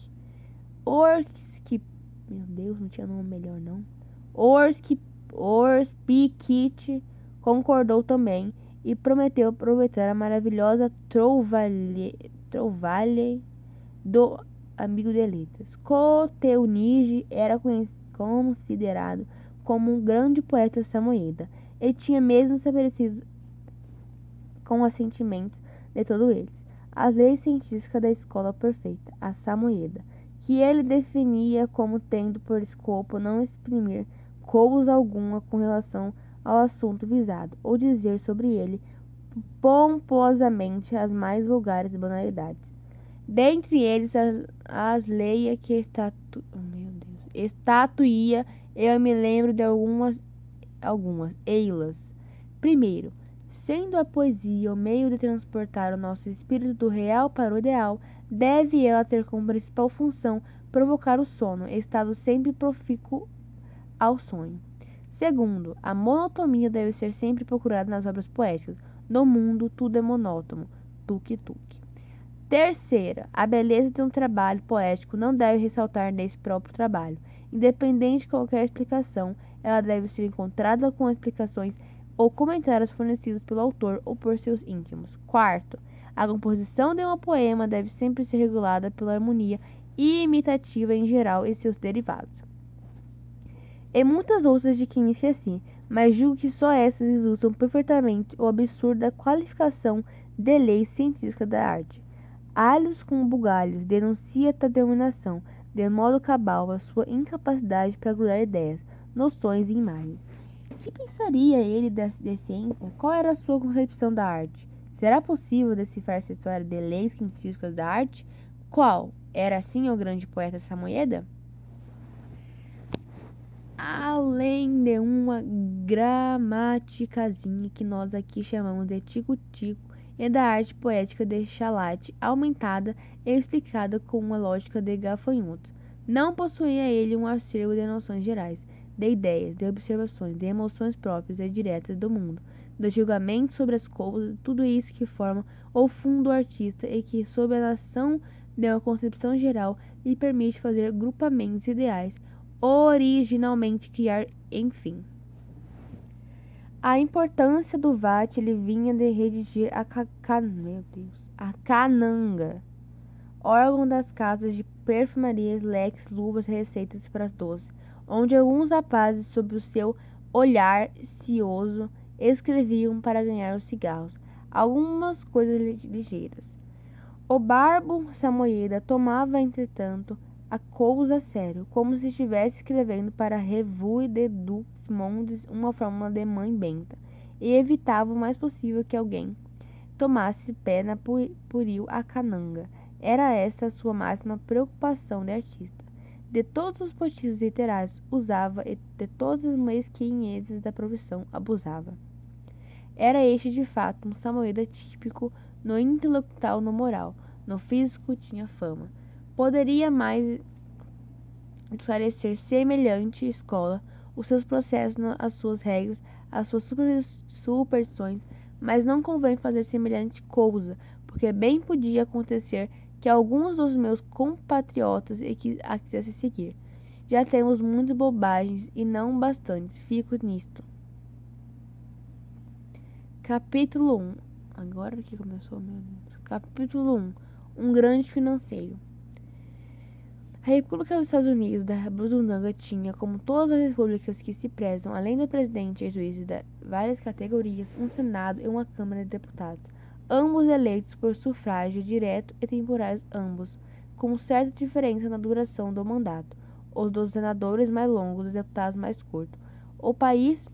Orski... Meu Deus, não tinha nome melhor, não. Orski... Orspikit concordou também e prometeu aproveitar a maravilhosa trouvalhe, trouvalhe do amigo de letras. Coteunige era considerado como um grande poeta samoyeda e tinha mesmo estabelecido com os sentimentos de todos eles as leis científicas da escola perfeita, a samoyeda, que ele definia como tendo por escopo não exprimir coisa alguma com relação ao assunto visado, ou dizer sobre ele pomposamente as mais vulgares banalidades. Dentre eles, as, as leis que estatu... oh, meu Deus, estatuía, eu me lembro de algumas, algumas, eilas. Primeiro, sendo a poesia o meio de transportar o nosso espírito do real para o ideal, deve ela ter como principal função provocar o sono, estado sempre profícuo ao sonho. Segundo, a monotonia deve ser sempre procurada nas obras poéticas. No mundo, tudo é monótono. Tuk-tuk. Terceira, a beleza de um trabalho poético não deve ressaltar nesse próprio trabalho. Independente de qualquer explicação, ela deve ser encontrada com explicações ou comentários fornecidos pelo autor ou por seus íntimos. Quarto, a composição de um poema deve sempre ser regulada pela harmonia imitativa em geral e seus derivados e muitas outras de que assim, mas julgo que só essas ilustram perfeitamente o absurdo da qualificação de lei científica da arte. Alhos com bugalhos denuncia esta denominação, de modo cabal a sua incapacidade para grudar ideias, noções e imagens. Que pensaria ele da, ciência? Qual era a sua concepção da arte? Será possível decifrar essa história de leis científicas da arte? Qual? Era assim o grande poeta Samoyeda? além de uma gramaticazinha que nós aqui chamamos de tico-tico e da arte poética de chalate aumentada e explicada com uma lógica de gafanhotos. Não possuía ele um acervo de noções gerais, de ideias, de observações, de emoções próprias e diretas do mundo, de julgamentos sobre as coisas, tudo isso que forma o fundo do artista e que, sob a ação de uma concepção geral, lhe permite fazer grupamentos ideais originalmente criar, enfim. A importância do VAT ele vinha de redigir a, ca... Meu Deus. a cananga, órgão das casas de perfumarias, leques, luvas, receitas para doces, onde alguns rapazes, sob o seu olhar cioso, escreviam para ganhar os cigarros, algumas coisas ligeiras. O barbo Samoyeda tomava, entretanto, a cousa a sério, como se estivesse escrevendo para Revue de Dux Mondes uma fórmula de mãe benta, e evitava o mais possível que alguém tomasse pé na puril a cananga. Era essa a sua máxima preocupação de artista. De todos os postiços literários usava e de todas as mesquinhezes da profissão abusava. Era este de fato um samoeda típico no intelectual, no moral, no físico tinha fama poderia mais esclarecer semelhante escola, os seus processos, as suas regras, as suas superstições, mas não convém fazer semelhante coisa, porque bem podia acontecer que alguns dos meus compatriotas a quisessem seguir. Já temos muitas bobagens e não bastantes, fico nisto. Capítulo 1 Agora que começou. Capítulo 1 Um grande financeiro. A República dos Estados Unidos da Brudanga tinha, como todas as repúblicas que se prezam, além do presidente e juízes de várias categorias, um Senado e uma Câmara de Deputados, ambos eleitos por sufrágio direto e temporais ambos, com certa diferença na duração do mandato, os dos senadores mais longos, os deputados mais curtos. O país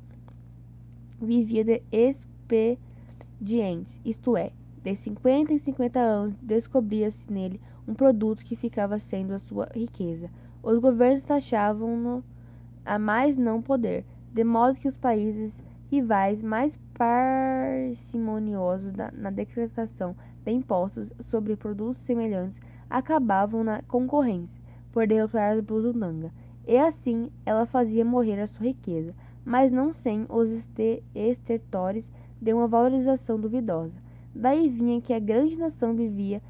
vivia de expedientes, isto é, de 50 em 50 anos descobria-se nele um produto que ficava sendo a sua riqueza. Os governos taxavam-no a mais não poder, de modo que os países rivais mais parcimoniosos na decretação de impostos sobre produtos semelhantes acabavam na concorrência por derrotar a Buzundanga. E assim ela fazia morrer a sua riqueza, mas não sem os estertores de uma valorização duvidosa. Daí vinha que a grande nação vivia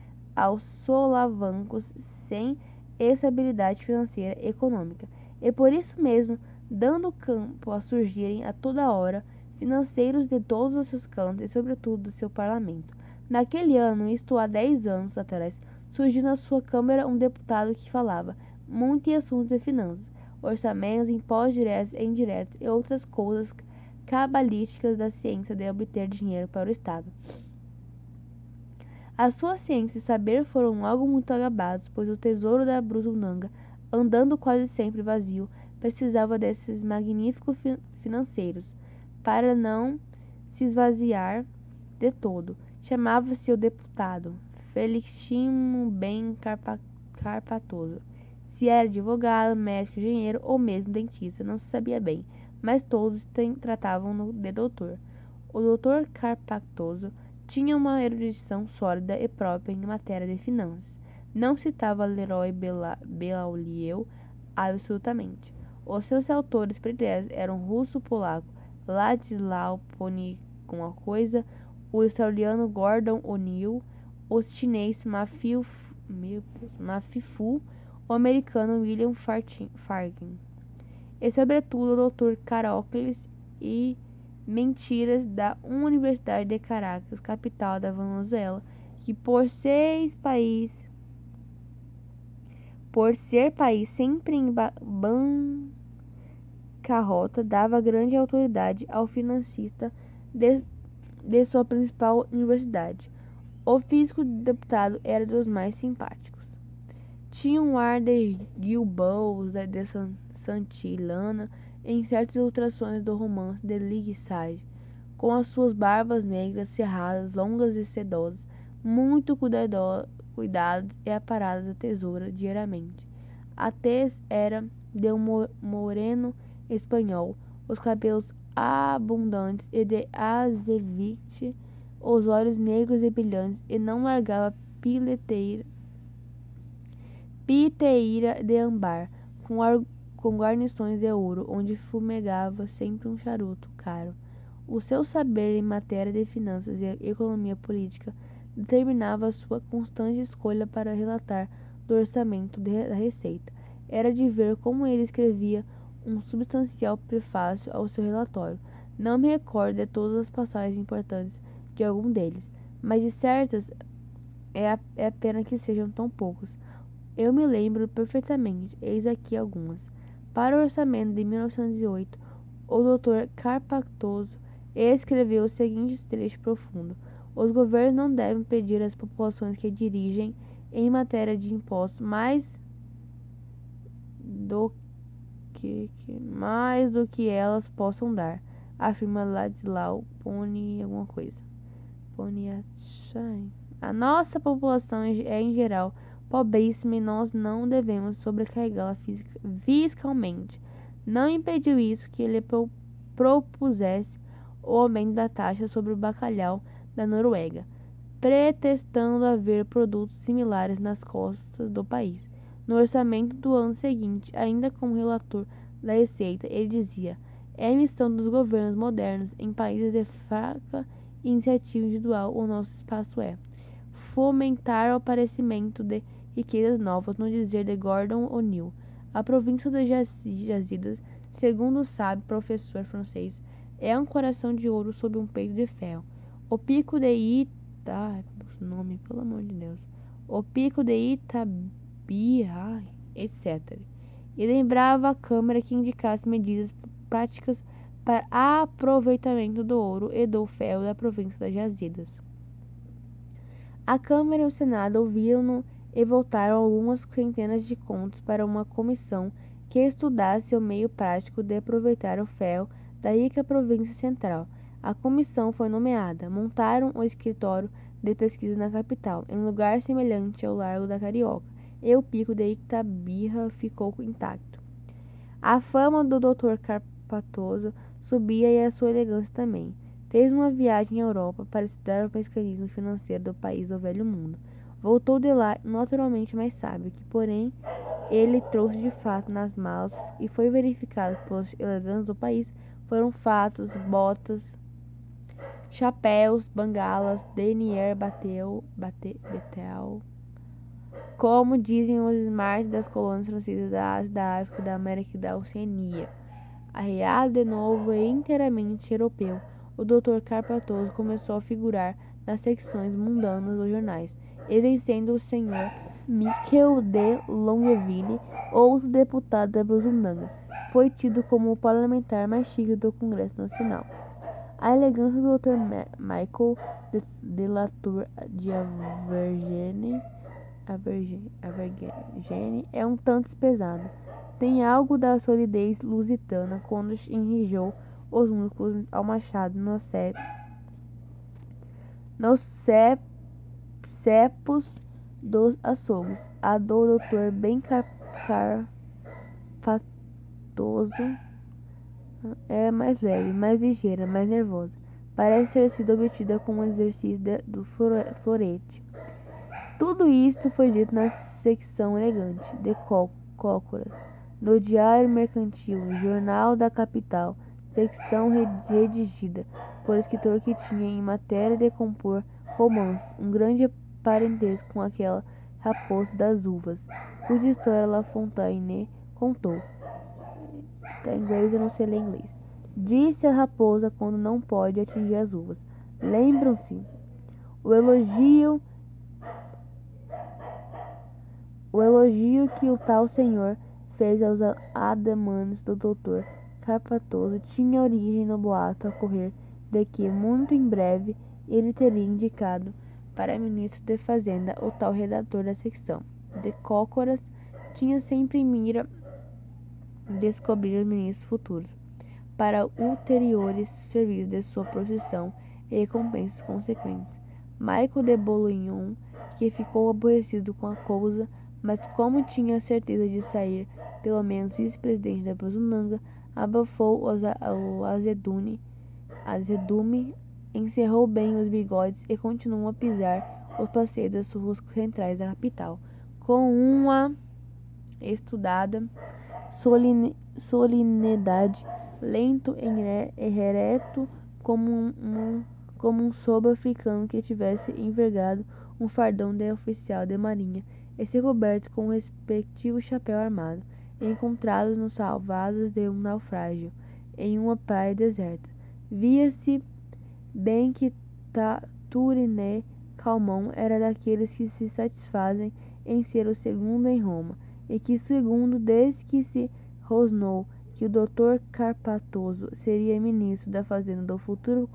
aos solavancos sem estabilidade financeira e econômica, e por isso mesmo, dando campo a surgirem a toda hora financeiros de todos os seus cantos e sobretudo do seu parlamento. Naquele ano, isto há dez anos atrás, surgiu na sua Câmara um deputado que falava muito em assuntos de finanças, orçamentos, impostos diretos e indiretos e outras coisas cabalísticas da ciência de obter dinheiro para o Estado. A sua ciência e saber foram logo muito agabados, pois o tesouro da Bruzunanga, andando quase sempre vazio, precisava desses magníficos financeiros para não se esvaziar de todo. Chamava-se o deputado Feliximo Ben Carpatoso. Se era advogado, médico, engenheiro ou mesmo dentista, não se sabia bem, mas todos tratavam-no de doutor. O doutor Carpatoso tinha uma erudição sólida e própria em matéria de finanças. Não citava Leroy Beaulieu absolutamente. Os seus autores prediletos eram o russo-polaco Ladislau com a coisa, o australiano Gordon O'Neill, o chinês Mafiu, Mafifu, o americano William Farkin, e sobretudo o Dr. Carocles e mentiras da Universidade de Caracas, capital da Venezuela, que por seis países por ser país sempre em bancarrota, dava grande autoridade ao financista de, de sua principal universidade. O físico do deputado era dos mais simpáticos. Tinha um ar de Gilboas de Santillana em certas ilustrações do romance de Ligside, com as suas barbas negras cerradas, longas e sedosas, muito cuidadas e aparadas a tesoura diariamente. A tez era de um moreno espanhol, os cabelos abundantes e de azeite, os olhos negros e brilhantes, e não largava pileteira, piteira de ambar, com com guarnições de ouro, onde fumegava sempre um charuto caro. O seu saber em matéria de finanças e economia política determinava a sua constante escolha para relatar do orçamento da Receita. Era de ver como ele escrevia um substancial prefácio ao seu relatório. Não me recordo de todas as passagens importantes de algum deles, mas de certas é é pena que sejam tão poucos. Eu me lembro perfeitamente, eis aqui algumas. Para o orçamento de 1908, o Dr. Carpatoso escreveu o seguinte trecho profundo: Os governos não devem pedir às populações que dirigem em matéria de impostos mais do que, mais do que elas possam dar, afirma Ladislau Pony alguma coisa. Pony A nossa população é em geral pobríssima e nós não devemos sobrecarregá-la fiscalmente. Não impediu isso que ele propusesse o aumento da taxa sobre o bacalhau da Noruega, pretextando haver produtos similares nas costas do país. No orçamento do ano seguinte, ainda como relator da Receita, ele dizia: é missão dos governos modernos em países de fraca iniciativa individual, o nosso espaço é fomentar o aparecimento de riquezas novas, no dizer de Gordon O'Neill. A província dos Jazidas, segundo o sábio professor francês, é um coração de ouro sob um peito de ferro. O pico de Ita... Nome, pelo amor de Deus. O pico de Itabi, ai, etc. E lembrava a Câmara que indicasse medidas práticas para aproveitamento do ouro e do ferro da província das Jazidas. A Câmara e o Senado ouviram-no e voltaram algumas centenas de contos para uma comissão que estudasse o meio prático de aproveitar o ferro da rica província central. A comissão foi nomeada. Montaram o escritório de pesquisa na capital, em lugar semelhante ao Largo da Carioca, e o pico de Itabirra ficou intacto. A fama do Dr. Carpatoso subia e a sua elegância também. Fez uma viagem à Europa para estudar o mecanismo financeiro do país do Velho Mundo. Voltou de lá naturalmente mais sábio, que porém ele trouxe de fato nas malas e foi verificado pelos elegantes do país foram fatos, botas, chapéus, bangalas, denier, bateu, bate, betel, como dizem os smarts das colônias francesas da Ásia, da África, da América e da Oceania. Arreado de novo e inteiramente europeu, o Dr. Carpatoso começou a figurar nas secções mundanas dos jornais, e vencendo o senhor Michel de Longueville, outro deputado da Brusundanga, foi tido como o parlamentar mais chique do Congresso Nacional. A elegância do Dr. Michael de, de Latour de Avergene, Avergene, Avergene é um tanto espesada. Tem algo da solidez lusitana quando enrijou os músculos ao machado no cep, no cepos dos açougues. A do doutor bem carpatoso é mais leve, mais ligeira, mais nervosa. Parece ter sido obtida com o exercício de, do florete. Tudo isto foi dito na secção elegante de Cócoras, no Diário Mercantil, jornal da capital, secção redigida por escritor que tinha em matéria de compor romances um grande parentesco com aquela raposa das uvas, cuja história La Fontaine contou. Tá em inglês, eu não sei ler inglês. Disse a raposa quando não pode atingir as uvas. Lembram-se? O elogio o elogio que o tal senhor fez aos ademanes do doutor Carpatoso tinha origem no boato a correr de que, muito em breve, ele teria indicado para ministro de Fazenda o tal redator da secção. De Cócoras tinha sempre em mira descobrir os ministros futuros, para ulteriores serviços de sua profissão e recompensas consequentes. Michael de Bourguignon, que ficou aborrecido com a coisa, mas como tinha certeza de sair pelo menos vice-presidente da Brunanga, abafou o azedume encerrou bem os bigodes e continuou a pisar os passeios das ruas centrais da capital, com uma estudada solenidade, lento e reto como um, como um sobo africano que tivesse envergado um fardão de oficial de marinha e se coberto com o respectivo chapéu armado, encontrados nos salvados de um naufrágio em uma praia deserta. Via-se bem que Turiné Calmon era daqueles que se satisfazem em ser o segundo em Roma, e que segundo desde que se rosnou que o Dr. Carpatoso seria ministro da Fazenda do futuro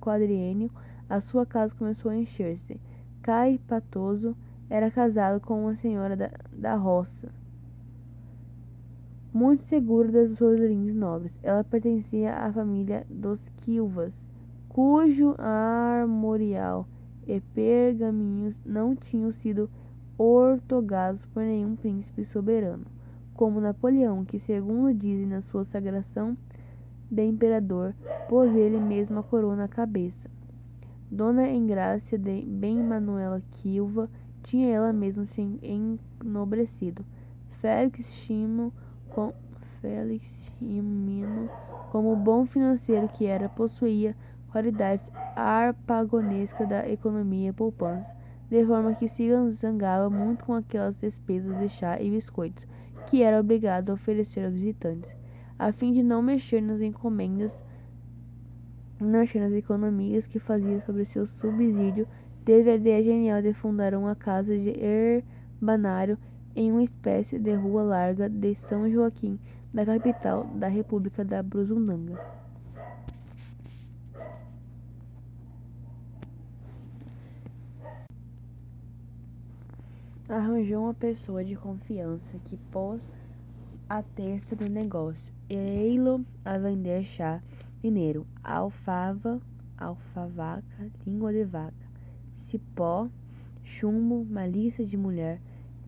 quadriênio, a sua casa começou a encher-se. Carpatoso era casado com uma senhora da, da roça, muito segura das suas origens nobres. Ela pertencia à família dos Quilvas, cujo armorial e pergaminhos não tinham sido ortogados por nenhum príncipe soberano como Napoleão, que, segundo dizem na sua sagração de imperador, pôs ele mesmo a coroa na cabeça. Dona Engrácia de Bem Manuela Quilva tinha ela mesma se enobrecido. Félix Chimo, com, Félix Chimino, como bom financeiro que era, possuía qualidades arpagonescas da economia poupança, de forma que se zangava muito com aquelas despesas de chá e biscoitos que era obrigado a oferecer aos visitantes, a fim de não mexer nas encomendas, não mexer nas economias que fazia sobre seu subsídio, teve a ideia genial de fundar uma casa de herbanário em uma espécie de rua larga de São Joaquim, da capital da República da Brusundanga. Arranjou uma pessoa de confiança que pôs a testa no negócio. E ei-lo a vender chá mineiro, alfava, alfavaca, língua de vaca, cipó, chumbo, malícia de mulher,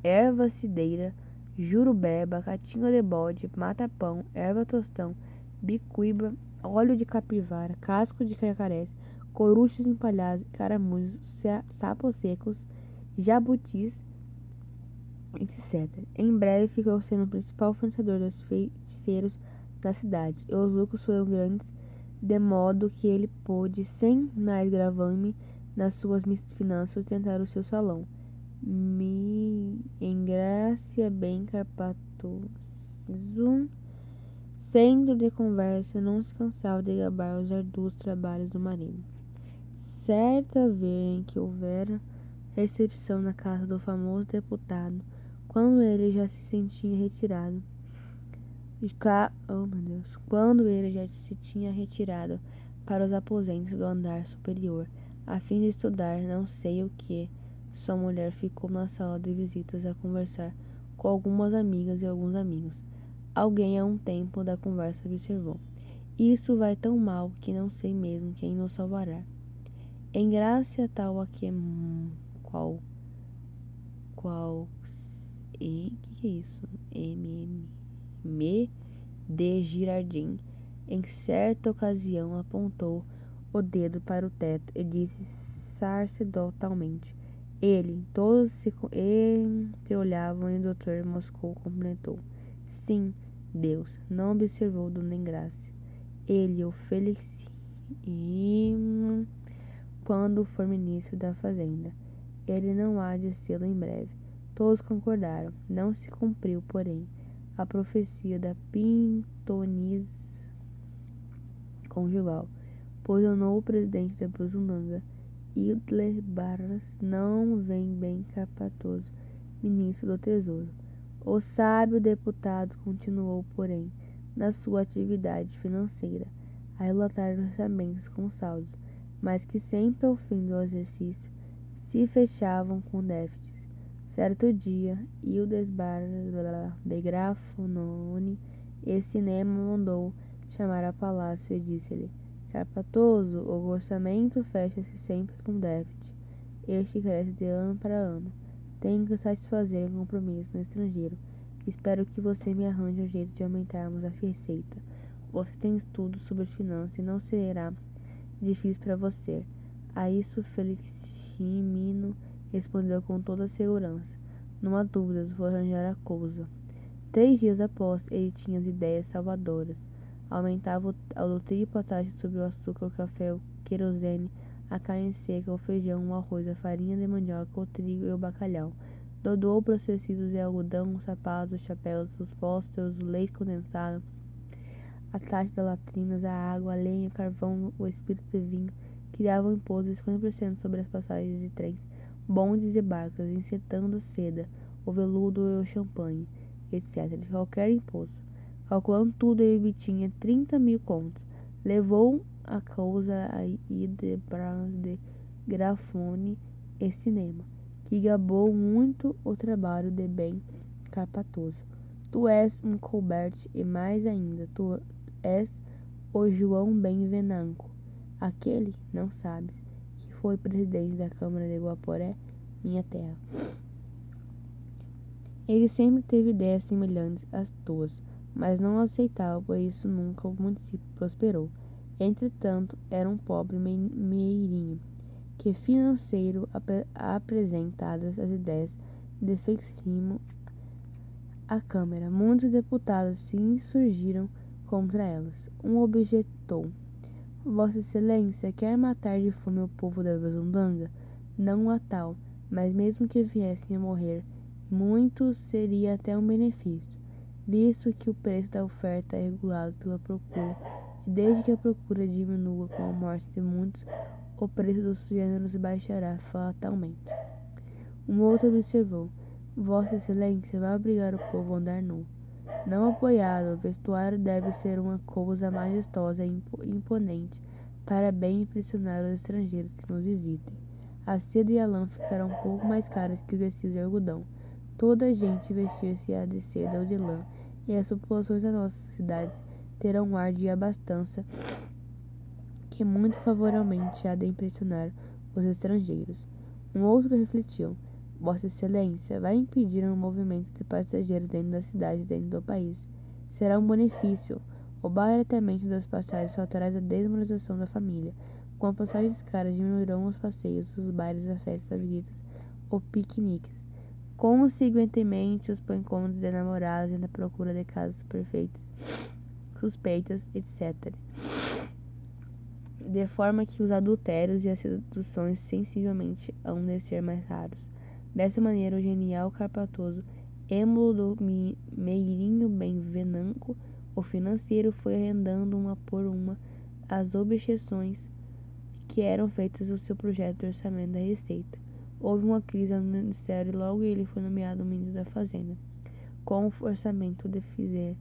erva cideira, jurubeba, catinga de bode, mata-pão, erva tostão, bicuíba, óleo de capivara, casco de jacarés, coruches empalhados, caramujos, sapos secos, jabutis, etc. Em breve ficou sendo o principal fornecedor dos feiticeiros da cidade, e os lucros foram grandes, de modo que ele pôde, sem mais gravame nas suas finanças, sustentar o seu salão. Me engracia bem Carpatoso, centro de conversa, não se cansava de gabar os arduos trabalhos do marido. Certa vez em que houvera recepção na casa do famoso deputado, quando ele já se sentia retirado. Oh, meu Deus. Quando ele já se tinha retirado para os aposentos do andar superior, a fim de estudar não sei o que, sua mulher ficou na sala de visitas a conversar com algumas amigas e alguns amigos. Alguém a um tempo da conversa observou: Isso vai tão mal que não sei mesmo quem nos salvará. Em graça tal a que qual qual e que, que é isso? M, M, de Girardim, em certa ocasião apontou o dedo para o teto e disse sacerdotalmente. Ele, todos se entreolhavam e o doutor Moscou completou. Sim, Deus, não observou Dona Engrácia. Ele o felicita quando for ministro da Fazenda. Ele não há de sê-lo em breve. Todos concordaram. Não se cumpriu, porém, a profecia da pintonis conjugal, pois o novo presidente da Bruzundanga, Idler Barras, não vem bem capatoso, ministro do Tesouro. O sábio deputado continuou, porém, na sua atividade financeira, a relatar orçamentos com saldos, mas que sempre ao fim do exercício se fechavam com déficit Certo dia, Hildesbar de Grafonone e Cinema mandou chamar a palácio e disse-lhe: Carpatoso, o orçamento fecha-se sempre com déficit. Este cresce de ano para ano. Tenho que satisfazer um compromisso no estrangeiro. Espero que você me arranje um jeito de aumentarmos a receita. Você tem estudo sobre finanças e não será difícil para você. A isso Feliximino respondeu com toda a segurança. Não há dúvidas, vou arranjar a coisa. Três dias após, ele tinha as ideias salvadoras. Aumentava o triplo a taxa sobre o açúcar, o café, o querosene, a carne seca, o feijão, o arroz, a farinha de mandioca, o trigo e o bacalhau. Dodoou os tecidos de algodão, os sapatos, os chapéus, os fósforos, o leite condensado, a taxa das latrinas, a água, a lenha, o carvão, o espírito de vinho. Criavam impostos de 50% sobre as passagens de trens bondes e barcas, incitando seda, o veludo e o champanhe, etc., de qualquer imposto. Calculando tudo, ele obtinha trinta mil contos. Levou a causa a Idebrand de Grafone e Cinema, que gabou muito o trabalho de bem Carpatoso. Tu és um Colbert e mais ainda, tu és o João Ben Venanco. Aquele, não sabes, foi presidente da Câmara de Guaporé, minha terra. Ele sempre teve ideias semelhantes às tuas, mas não aceitava, por isso nunca o município prosperou. Entretanto, era um pobre meirinho, que financeiro ap apresentadas as ideias de Feximo à Câmara. Muitos deputados se insurgiram contra elas. Um objetou Vossa Excelência quer matar de fome o povo da Bazundanga? Não a tal, mas mesmo que viessem a morrer, muito seria até um benefício, visto que o preço da oferta é regulado pela procura, e desde que a procura diminua com a morte de muitos, o preço dos gêneros baixará fatalmente. Um outro observou: Vossa Excelência vai obrigar o povo a andar nu. Não apoiado, o vestuário deve ser uma coisa majestosa e imponente, para bem impressionar os estrangeiros que nos visitem. A seda e a lã ficarão um pouco mais caras que os vestidos de algodão. Toda a gente vestir-se de seda ou de lã, e as populações das nossas cidades terão um ar de abastança que muito favoravelmente há de impressionar os estrangeiros. Um outro refletiu: Vossa Excelência vai impedir um movimento de passageiros dentro da cidade e dentro do país. Será um benefício. O barateamento das passagens só traz a desmoralização da família. Com as passagens caras diminuirão os passeios, os bailes, as festas, as visitas ou piqueniques. Consequentemente, os encontros de namorados e na procura de casas perfeitas, suspeitas, etc. De forma que os adultérios e as seduções sensivelmente hão de ser mais raros. Dessa maneira, o genial Carpatoso, êmulo do meirinho bem venanco, o financeiro foi arrendando uma por uma as objeções que eram feitas ao seu projeto de orçamento da Receita. Houve uma crise no ministério e logo ele foi nomeado ministro da Fazenda. Com o orçamento de fizer,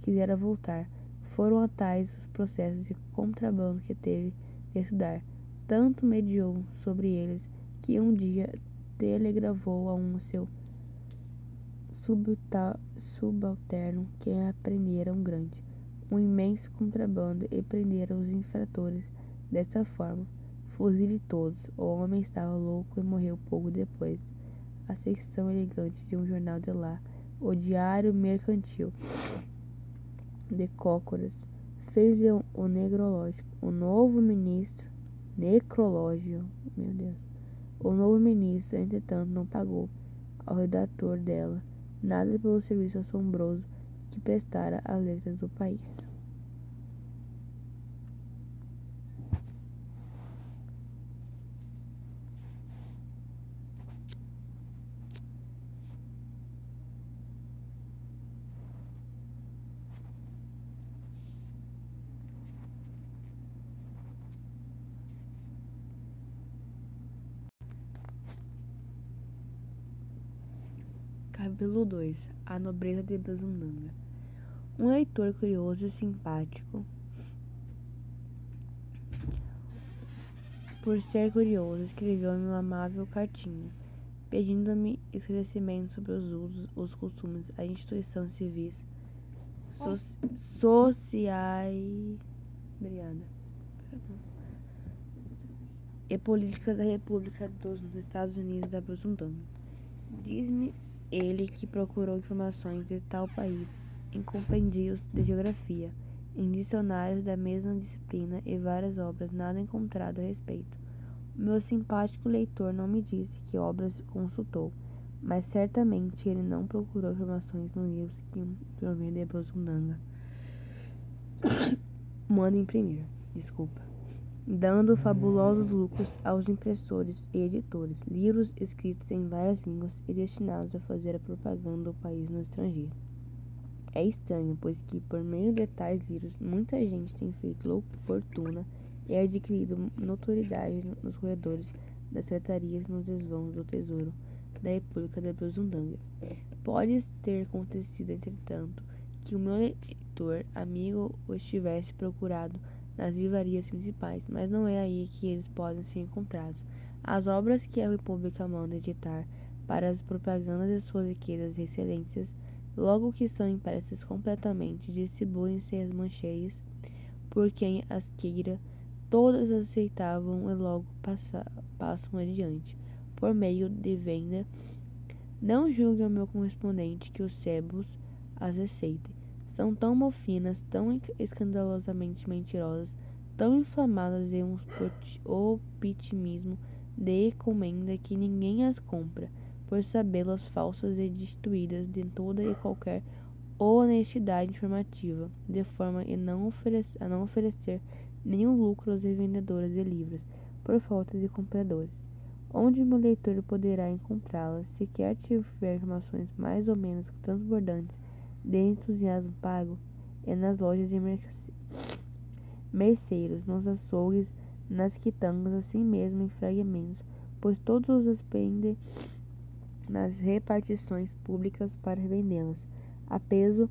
quisera voltar. Foram tais os processos de contrabando que teve de estudar. Tanto mediou sobre eles que um dia telegravou a um seu subalterno que aprendera um grande, um imenso contrabando e prendera os infratores Dessa forma, fuzile todos. O homem estava louco e morreu pouco depois. A secção elegante de um jornal de lá, o Diário Mercantil de Cócoras, fez-lhe o negrológico. O novo ministro, necrológio, meu Deus. O novo ministro, entretanto, não pagou ao redator dela nada pelo serviço assombroso que prestara às letras do país. Capítulo 2 A nobreza de Bazundanga Um leitor curioso e simpático, por ser curioso, escreveu-me uma amável cartinha, pedindo-me esclarecimentos sobre os usos, os costumes, as instituições civis, so sociais Obrigada. e políticas da República dos Estados Unidos da Bazundanga. Diz-me ele que procurou informações de tal país em compêndios de geografia, em dicionários da mesma disciplina e várias obras nada encontrado a respeito. O meu simpático leitor não me disse que obras consultou, mas certamente ele não procurou informações nos livros que provém de Bozundanga. Manda imprimir, desculpa dando fabulosos lucros aos impressores e editores, livros escritos em várias línguas e destinados a fazer a propaganda do país no estrangeiro. É estranho, pois que por meio de tais livros muita gente tem feito fortuna e adquirido notoriedade nos corredores das secretarias nos desvãos do tesouro da República da Brusundanga. Pode ter acontecido, entretanto, que o meu leitor amigo o estivesse procurado nas livrarias principais, mas não é aí que eles podem ser encontrados. As obras que a República manda editar para as propagandas de suas riquezas e excelências, logo que são impressas completamente, distribuem-se as mancheias por quem as queira, todas aceitavam e logo passa, passam adiante, por meio de venda. Não julgue o meu correspondente que os sebos as aceitem são tão mofinas, tão escandalosamente mentirosas, tão inflamadas em um optimismo de encomenda que ninguém as compra, por sabê-las falsas e destituídas de toda e qualquer honestidade informativa, de forma a não, oferecer, a não oferecer nenhum lucro aos revendedores de livros, por falta de compradores. Onde meu leitor poderá encontrá-las, se quer tiver informações mais ou menos transbordantes de entusiasmo pago é nas lojas de merceiros, nos açougues, nas quitandas, assim mesmo em fragmentos, pois todos os pendem nas repartições públicas para vendê-las a peso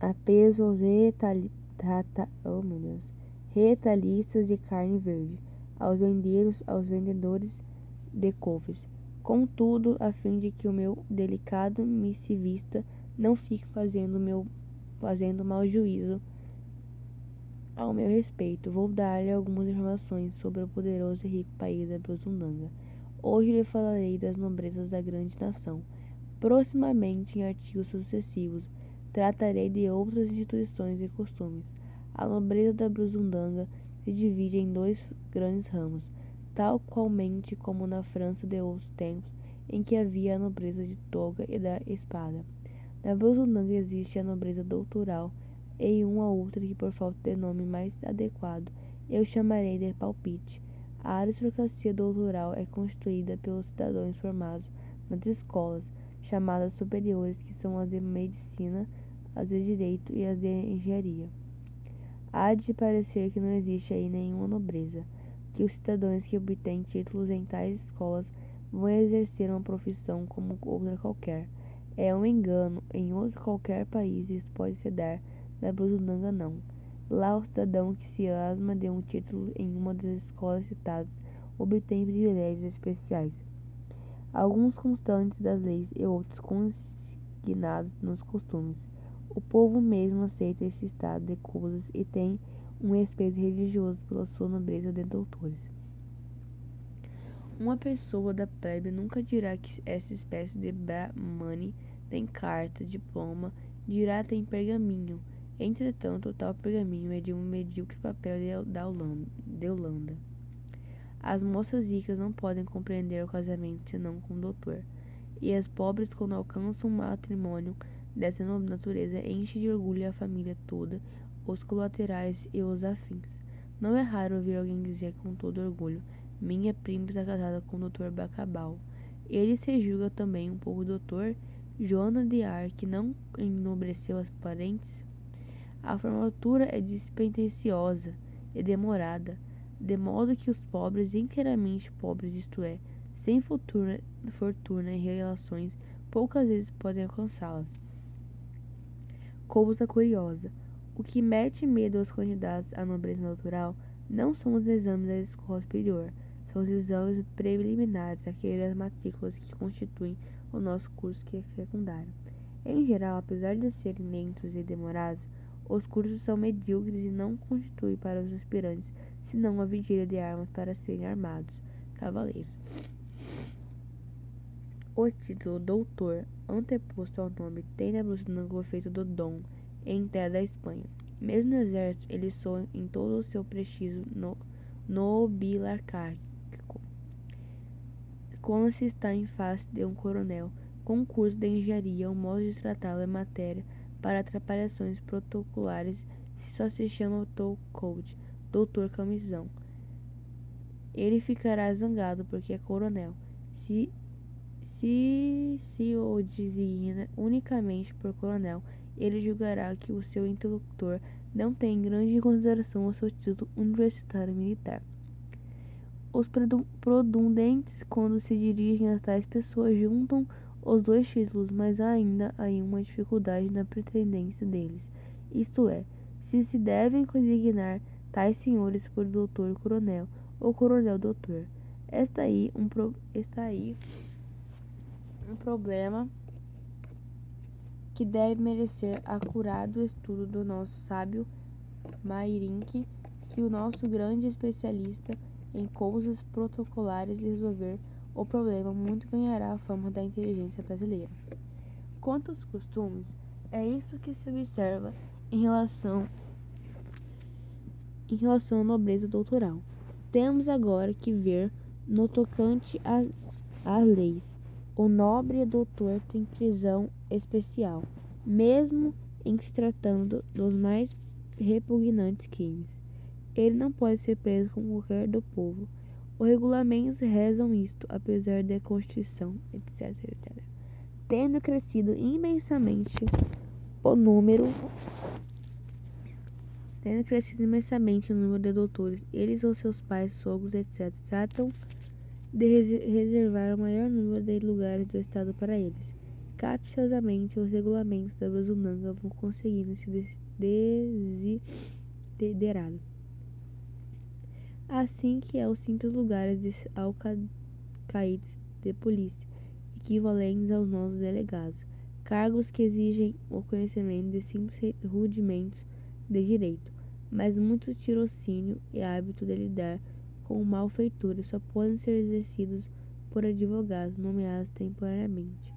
a peso aos oh, meu Deus, retalhistas de carne verde, aos vendeiros, aos vendedores de couves Contudo, a fim de que o meu delicado missivista não fique fazendo, meu, fazendo mau juízo Ao meu respeito, vou dar-lhe algumas informações sobre o poderoso e rico país da Brusundanga. Hoje lhe falarei das nobrezas da grande nação. Proximamente, em artigos sucessivos, tratarei de outras instituições e costumes. A nobreza da Brusundanga se divide em dois grandes ramos, tal qualmente como na França de outros tempos, em que havia a nobreza de toga e da espada. Na Brusundanga existe a nobreza doutoral e uma outra que, por falta de nome mais adequado, eu chamarei de palpite. A aristocracia doutoral é constituída pelos cidadãos formados nas escolas, chamadas superiores, que são as de medicina, as de direito e as de engenharia. Há de parecer que não existe aí nenhuma nobreza, que os cidadãos que obtêm títulos em tais escolas vão exercer uma profissão como outra qualquer. É um engano, em outro qualquer país isso pode se dar, na Brusundanga não. Lá o cidadão que se asma de um título em uma das escolas citadas obtém privilégios especiais, alguns constantes das leis e outros consignados nos costumes. O povo mesmo aceita esse estado de coisas e tem um respeito religioso pela sua nobreza de doutores. Uma pessoa da plebe nunca dirá que essa espécie de Brahmani tem carta, diploma, dirá tem pergaminho. Entretanto, o tal pergaminho é de um medíocre papel de, Holanda, de Holanda. As moças ricas não podem compreender o casamento senão com o doutor, e as pobres, quando alcançam um matrimônio, dessa natureza enche de orgulho a família toda, os colaterais e os afins. Não é raro ouvir alguém dizer com todo orgulho: Minha prima está casada com o Dr. Bacabal. Ele se julga também um pouco doutor. Joana de Arc não enobreceu as parentes? A formatura é despretensiosa e demorada, de modo que os pobres, inteiramente pobres, isto é, sem fortuna, fortuna e relações, poucas vezes podem alcançá-las. Coisa curiosa. O que mete medo aos candidatos à nobreza natural não são os exames da escola superior, são os exames preliminares, aqueles das matrículas que constituem o nosso curso que é secundário. Em geral, apesar de serem lentos e demorados, os cursos são medíocres e não constituem para os aspirantes senão uma vigília de armas para serem armados, cavaleiros. O título doutor, anteposto ao nome, tem na Brusnanga o efeito do dom em terra da Espanha. Mesmo no exército, ele soa em todo o seu prestígio no. Quando se está em face de um coronel, com curso de engenharia, o modo de tratá-lo é matéria para atrapalhações protocolares se só se chama toll doutor camisão. Ele ficará zangado porque é coronel. Se se se o designa unicamente por coronel, ele julgará que o seu interlocutor não tem grande consideração ao seu título universitário militar. Os produndentes, quando se dirigem a tais pessoas, juntam os dois títulos, mas há ainda aí uma dificuldade na pretendência deles, isto é, se se devem consignar tais senhores por doutor coronel ou coronel doutor. Está aí um, pro, está aí um problema que deve merecer acurado estudo do nosso sábio Mairink, se o nosso grande especialista em coisas protocolares resolver o problema, muito ganhará a fama da inteligência brasileira. Quanto aos costumes, é isso que se observa em relação em relação à nobreza doutoral. Temos agora que ver no tocante às leis o nobre doutor tem prisão especial, mesmo em se tratando dos mais repugnantes crimes. Ele não pode ser preso como qualquer do povo. Os regulamentos rezam isto, apesar da Constituição, etc, etc. Tendo crescido imensamente o número tendo crescido imensamente o número de doutores, eles ou seus pais, sogros, etc., tratam de reservar o maior número de lugares do Estado para eles. Capciosamente, os regulamentos da Brasunanga vão conseguindo se desiderar. Assim que é os simples lugares de alcaídes de polícia, equivalentes aos nossos delegados, cargos que exigem o conhecimento de simples rudimentos de direito. mas muito tirocínio e hábito de lidar com malfeitores só podem ser exercidos por advogados nomeados temporariamente.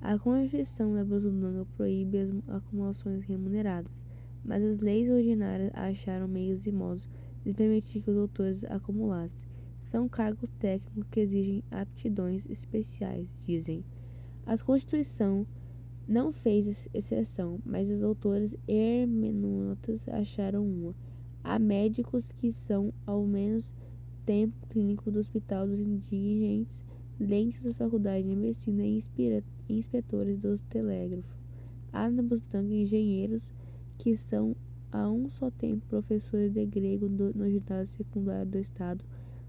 A Constituição da Brasilândia proíbe as acumulações remuneradas, mas as leis ordinárias acharam meios e modos de permitir que os doutores acumulassem. São cargos técnicos que exigem aptidões especiais, dizem. A Constituição não fez exceção, mas os autores hermeneutas acharam uma. Há médicos que são, ao menos tempo clínico do Hospital dos Indigentes, dentes da Faculdade de Medicina e inspetores dos telégrafos. Na Butanga engenheiros que são a um só tempo professores de grego no ginásio secundário do Estado,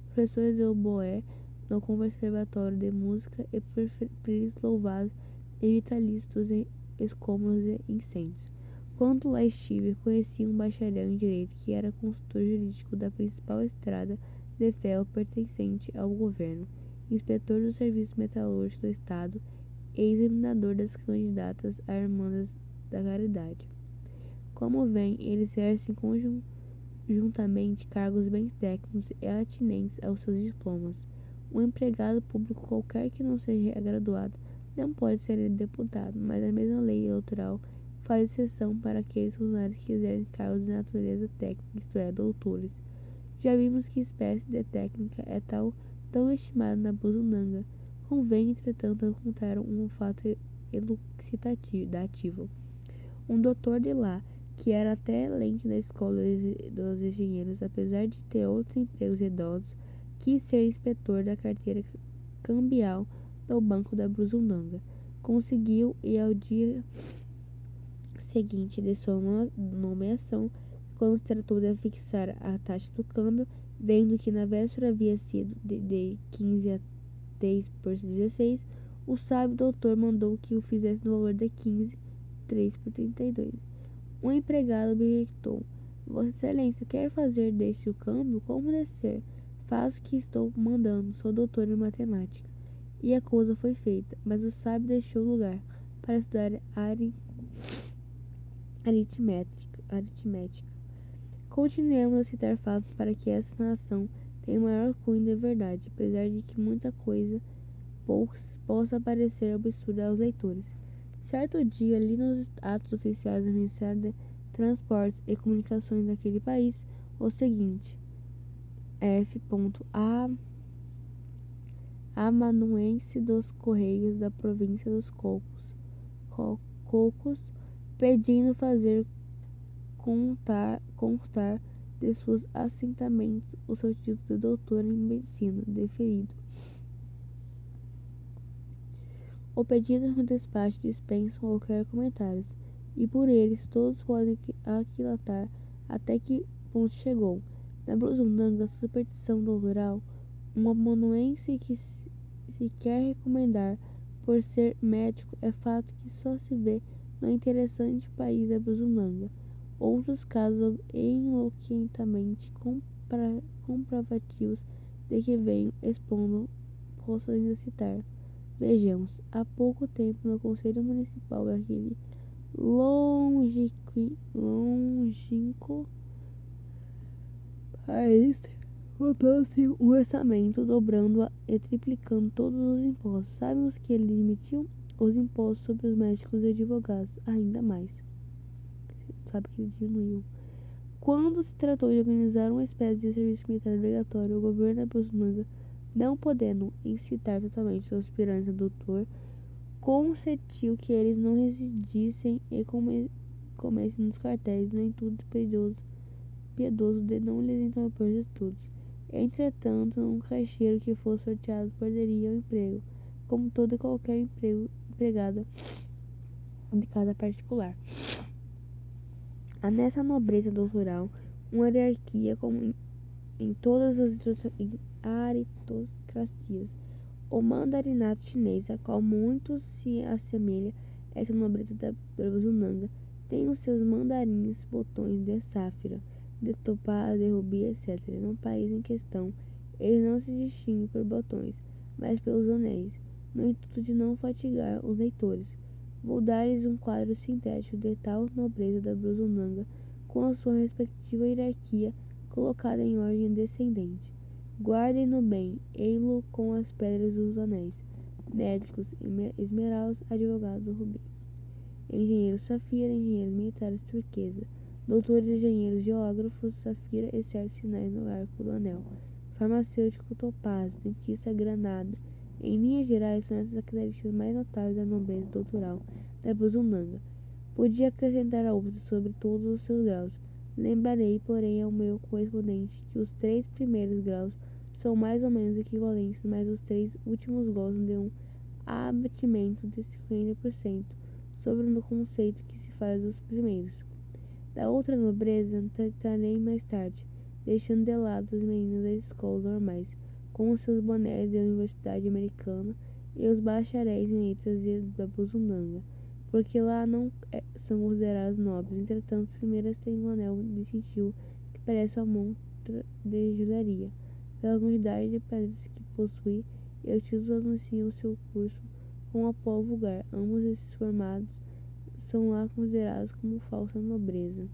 professores de oboé no Conservatório de Música e príncipes louvados e vitalícios em escombros e incêndios. Quando lá estive, conheci um bacharel em Direito que era consultor jurídico da principal estrada de ferro pertencente ao governo, inspetor do Serviço Metalúrgico do Estado e examinador das candidatas a Irmãs da Caridade. Como vem, eles exercem conjuntamente cargos bem técnicos e atinentes aos seus diplomas. Um empregado público qualquer que não seja graduado não pode ser deputado, mas a mesma lei eleitoral faz exceção para aqueles funcionários que exercem cargos de natureza técnica, isto é, doutores. Já vimos que espécie de técnica é tal tão estimada na Buzunanga. Convém, entretanto, apontar um fato elucidativo. Um doutor de lá, que era até lente na escola dos engenheiros, apesar de ter outros empregos idosos, quis ser inspetor da carteira cambial do Banco da Buzunanga. Conseguiu e ao dia seguinte de sua nomeação quando se tratou de fixar a taxa do câmbio, vendo que na véspera havia sido de, de 15 a 3 por 16, o sábio doutor mandou que o fizesse no valor de 15, 3 por 32. Um empregado objectou: Vossa Excelência quer fazer desse o câmbio? Como descer? Faço o que estou mandando, sou doutor em matemática. E a coisa foi feita, mas o sábio deixou o lugar para estudar aritmética. aritmética. Continuemos a citar fatos para que essa nação tenha maior cunho de verdade, apesar de que muita coisa possa parecer absurda aos leitores. Certo dia, li nos atos oficiais do Ministério de Transportes e Comunicações daquele país o seguinte: F.A. Amanuense dos Correios da província dos Cocos, Cocos pedindo fazer contar, constar de seus assentamentos o seu título de doutor em medicina, deferido. O pedido no despacho dispensa qualquer comentário, e por eles todos podem aquilatar até que ponto chegou. Na Brusundanga, superstição doutoral, um amanuense que se quer recomendar por ser médico é fato que só se vê no interessante país da Brusundanga. Outros casos eloquentemente compra comprovativos de que venho expondo posso ainda citar. Vejamos, há pouco tempo no Conselho Municipal daquele longínquo país votou-se um orçamento dobrando e triplicando todos os impostos. Sabemos que ele demitiu os impostos sobre os médicos e advogados ainda mais sabe que ele diminuiu. Quando se tratou de organizar uma espécie de serviço militar obrigatório, o governo Bolsonaro, não podendo incitar totalmente os aspirantes a doutor, consentiu que eles não residissem e comessem nos quartéis, no intuito piedoso, piedoso de não lhes interromper os estudos. Entretanto, um caixeiro que fosse sorteado perderia o emprego, como todo e qualquer emprego empregado de casa particular. Há nessa nobreza doutoral uma hierarquia como em, em todas as aristocracias. O mandarinato chinês, a qual muito se assemelha essa nobreza da Brabazunanga, tem os seus mandarins botões de sáfira, de topaz, de rubi, etc. No país em questão, ele não se distingue por botões, mas pelos anéis, no intuito de não fatigar os leitores. Vou dar-lhes um quadro sintético de tal nobreza da Bruzunanga com a sua respectiva hierarquia colocada em ordem descendente. Guardem-no bem, ei-lo com as pedras dos anéis. Médicos, esmeraldas, advogados, rubim. Engenheiros, safira, engenheiros militares, turquesa. Doutores, engenheiros, geógrafos, safira e certos sinais no arco do anel. Farmacêutico, topázio, dentista, granada. Em linhas gerais, são essas as características mais notáveis da nobreza doutoral da Buzundanga. Podia acrescentar outras sobre todos os seus graus. Lembrarei, porém, ao meu correspondente que os três primeiros graus são mais ou menos equivalentes, mas os três últimos gozam de um abatimento de 50% sobre o conceito que se faz dos primeiros. Da outra nobreza tratarei mais tarde, deixando de lado as meninas das escolas normais, com os seus bonés da Universidade Americana e os bacharéis em letras de, da Buzundanga, porque lá não é, são considerados nobres. Entretanto, as primeiras têm um anel distintivo que parece uma montra de joalheria pela quantidade de pedras que possui e os títulos anunciam seu curso com apolo vulgar. Ambos esses formados são lá considerados como falsa nobreza.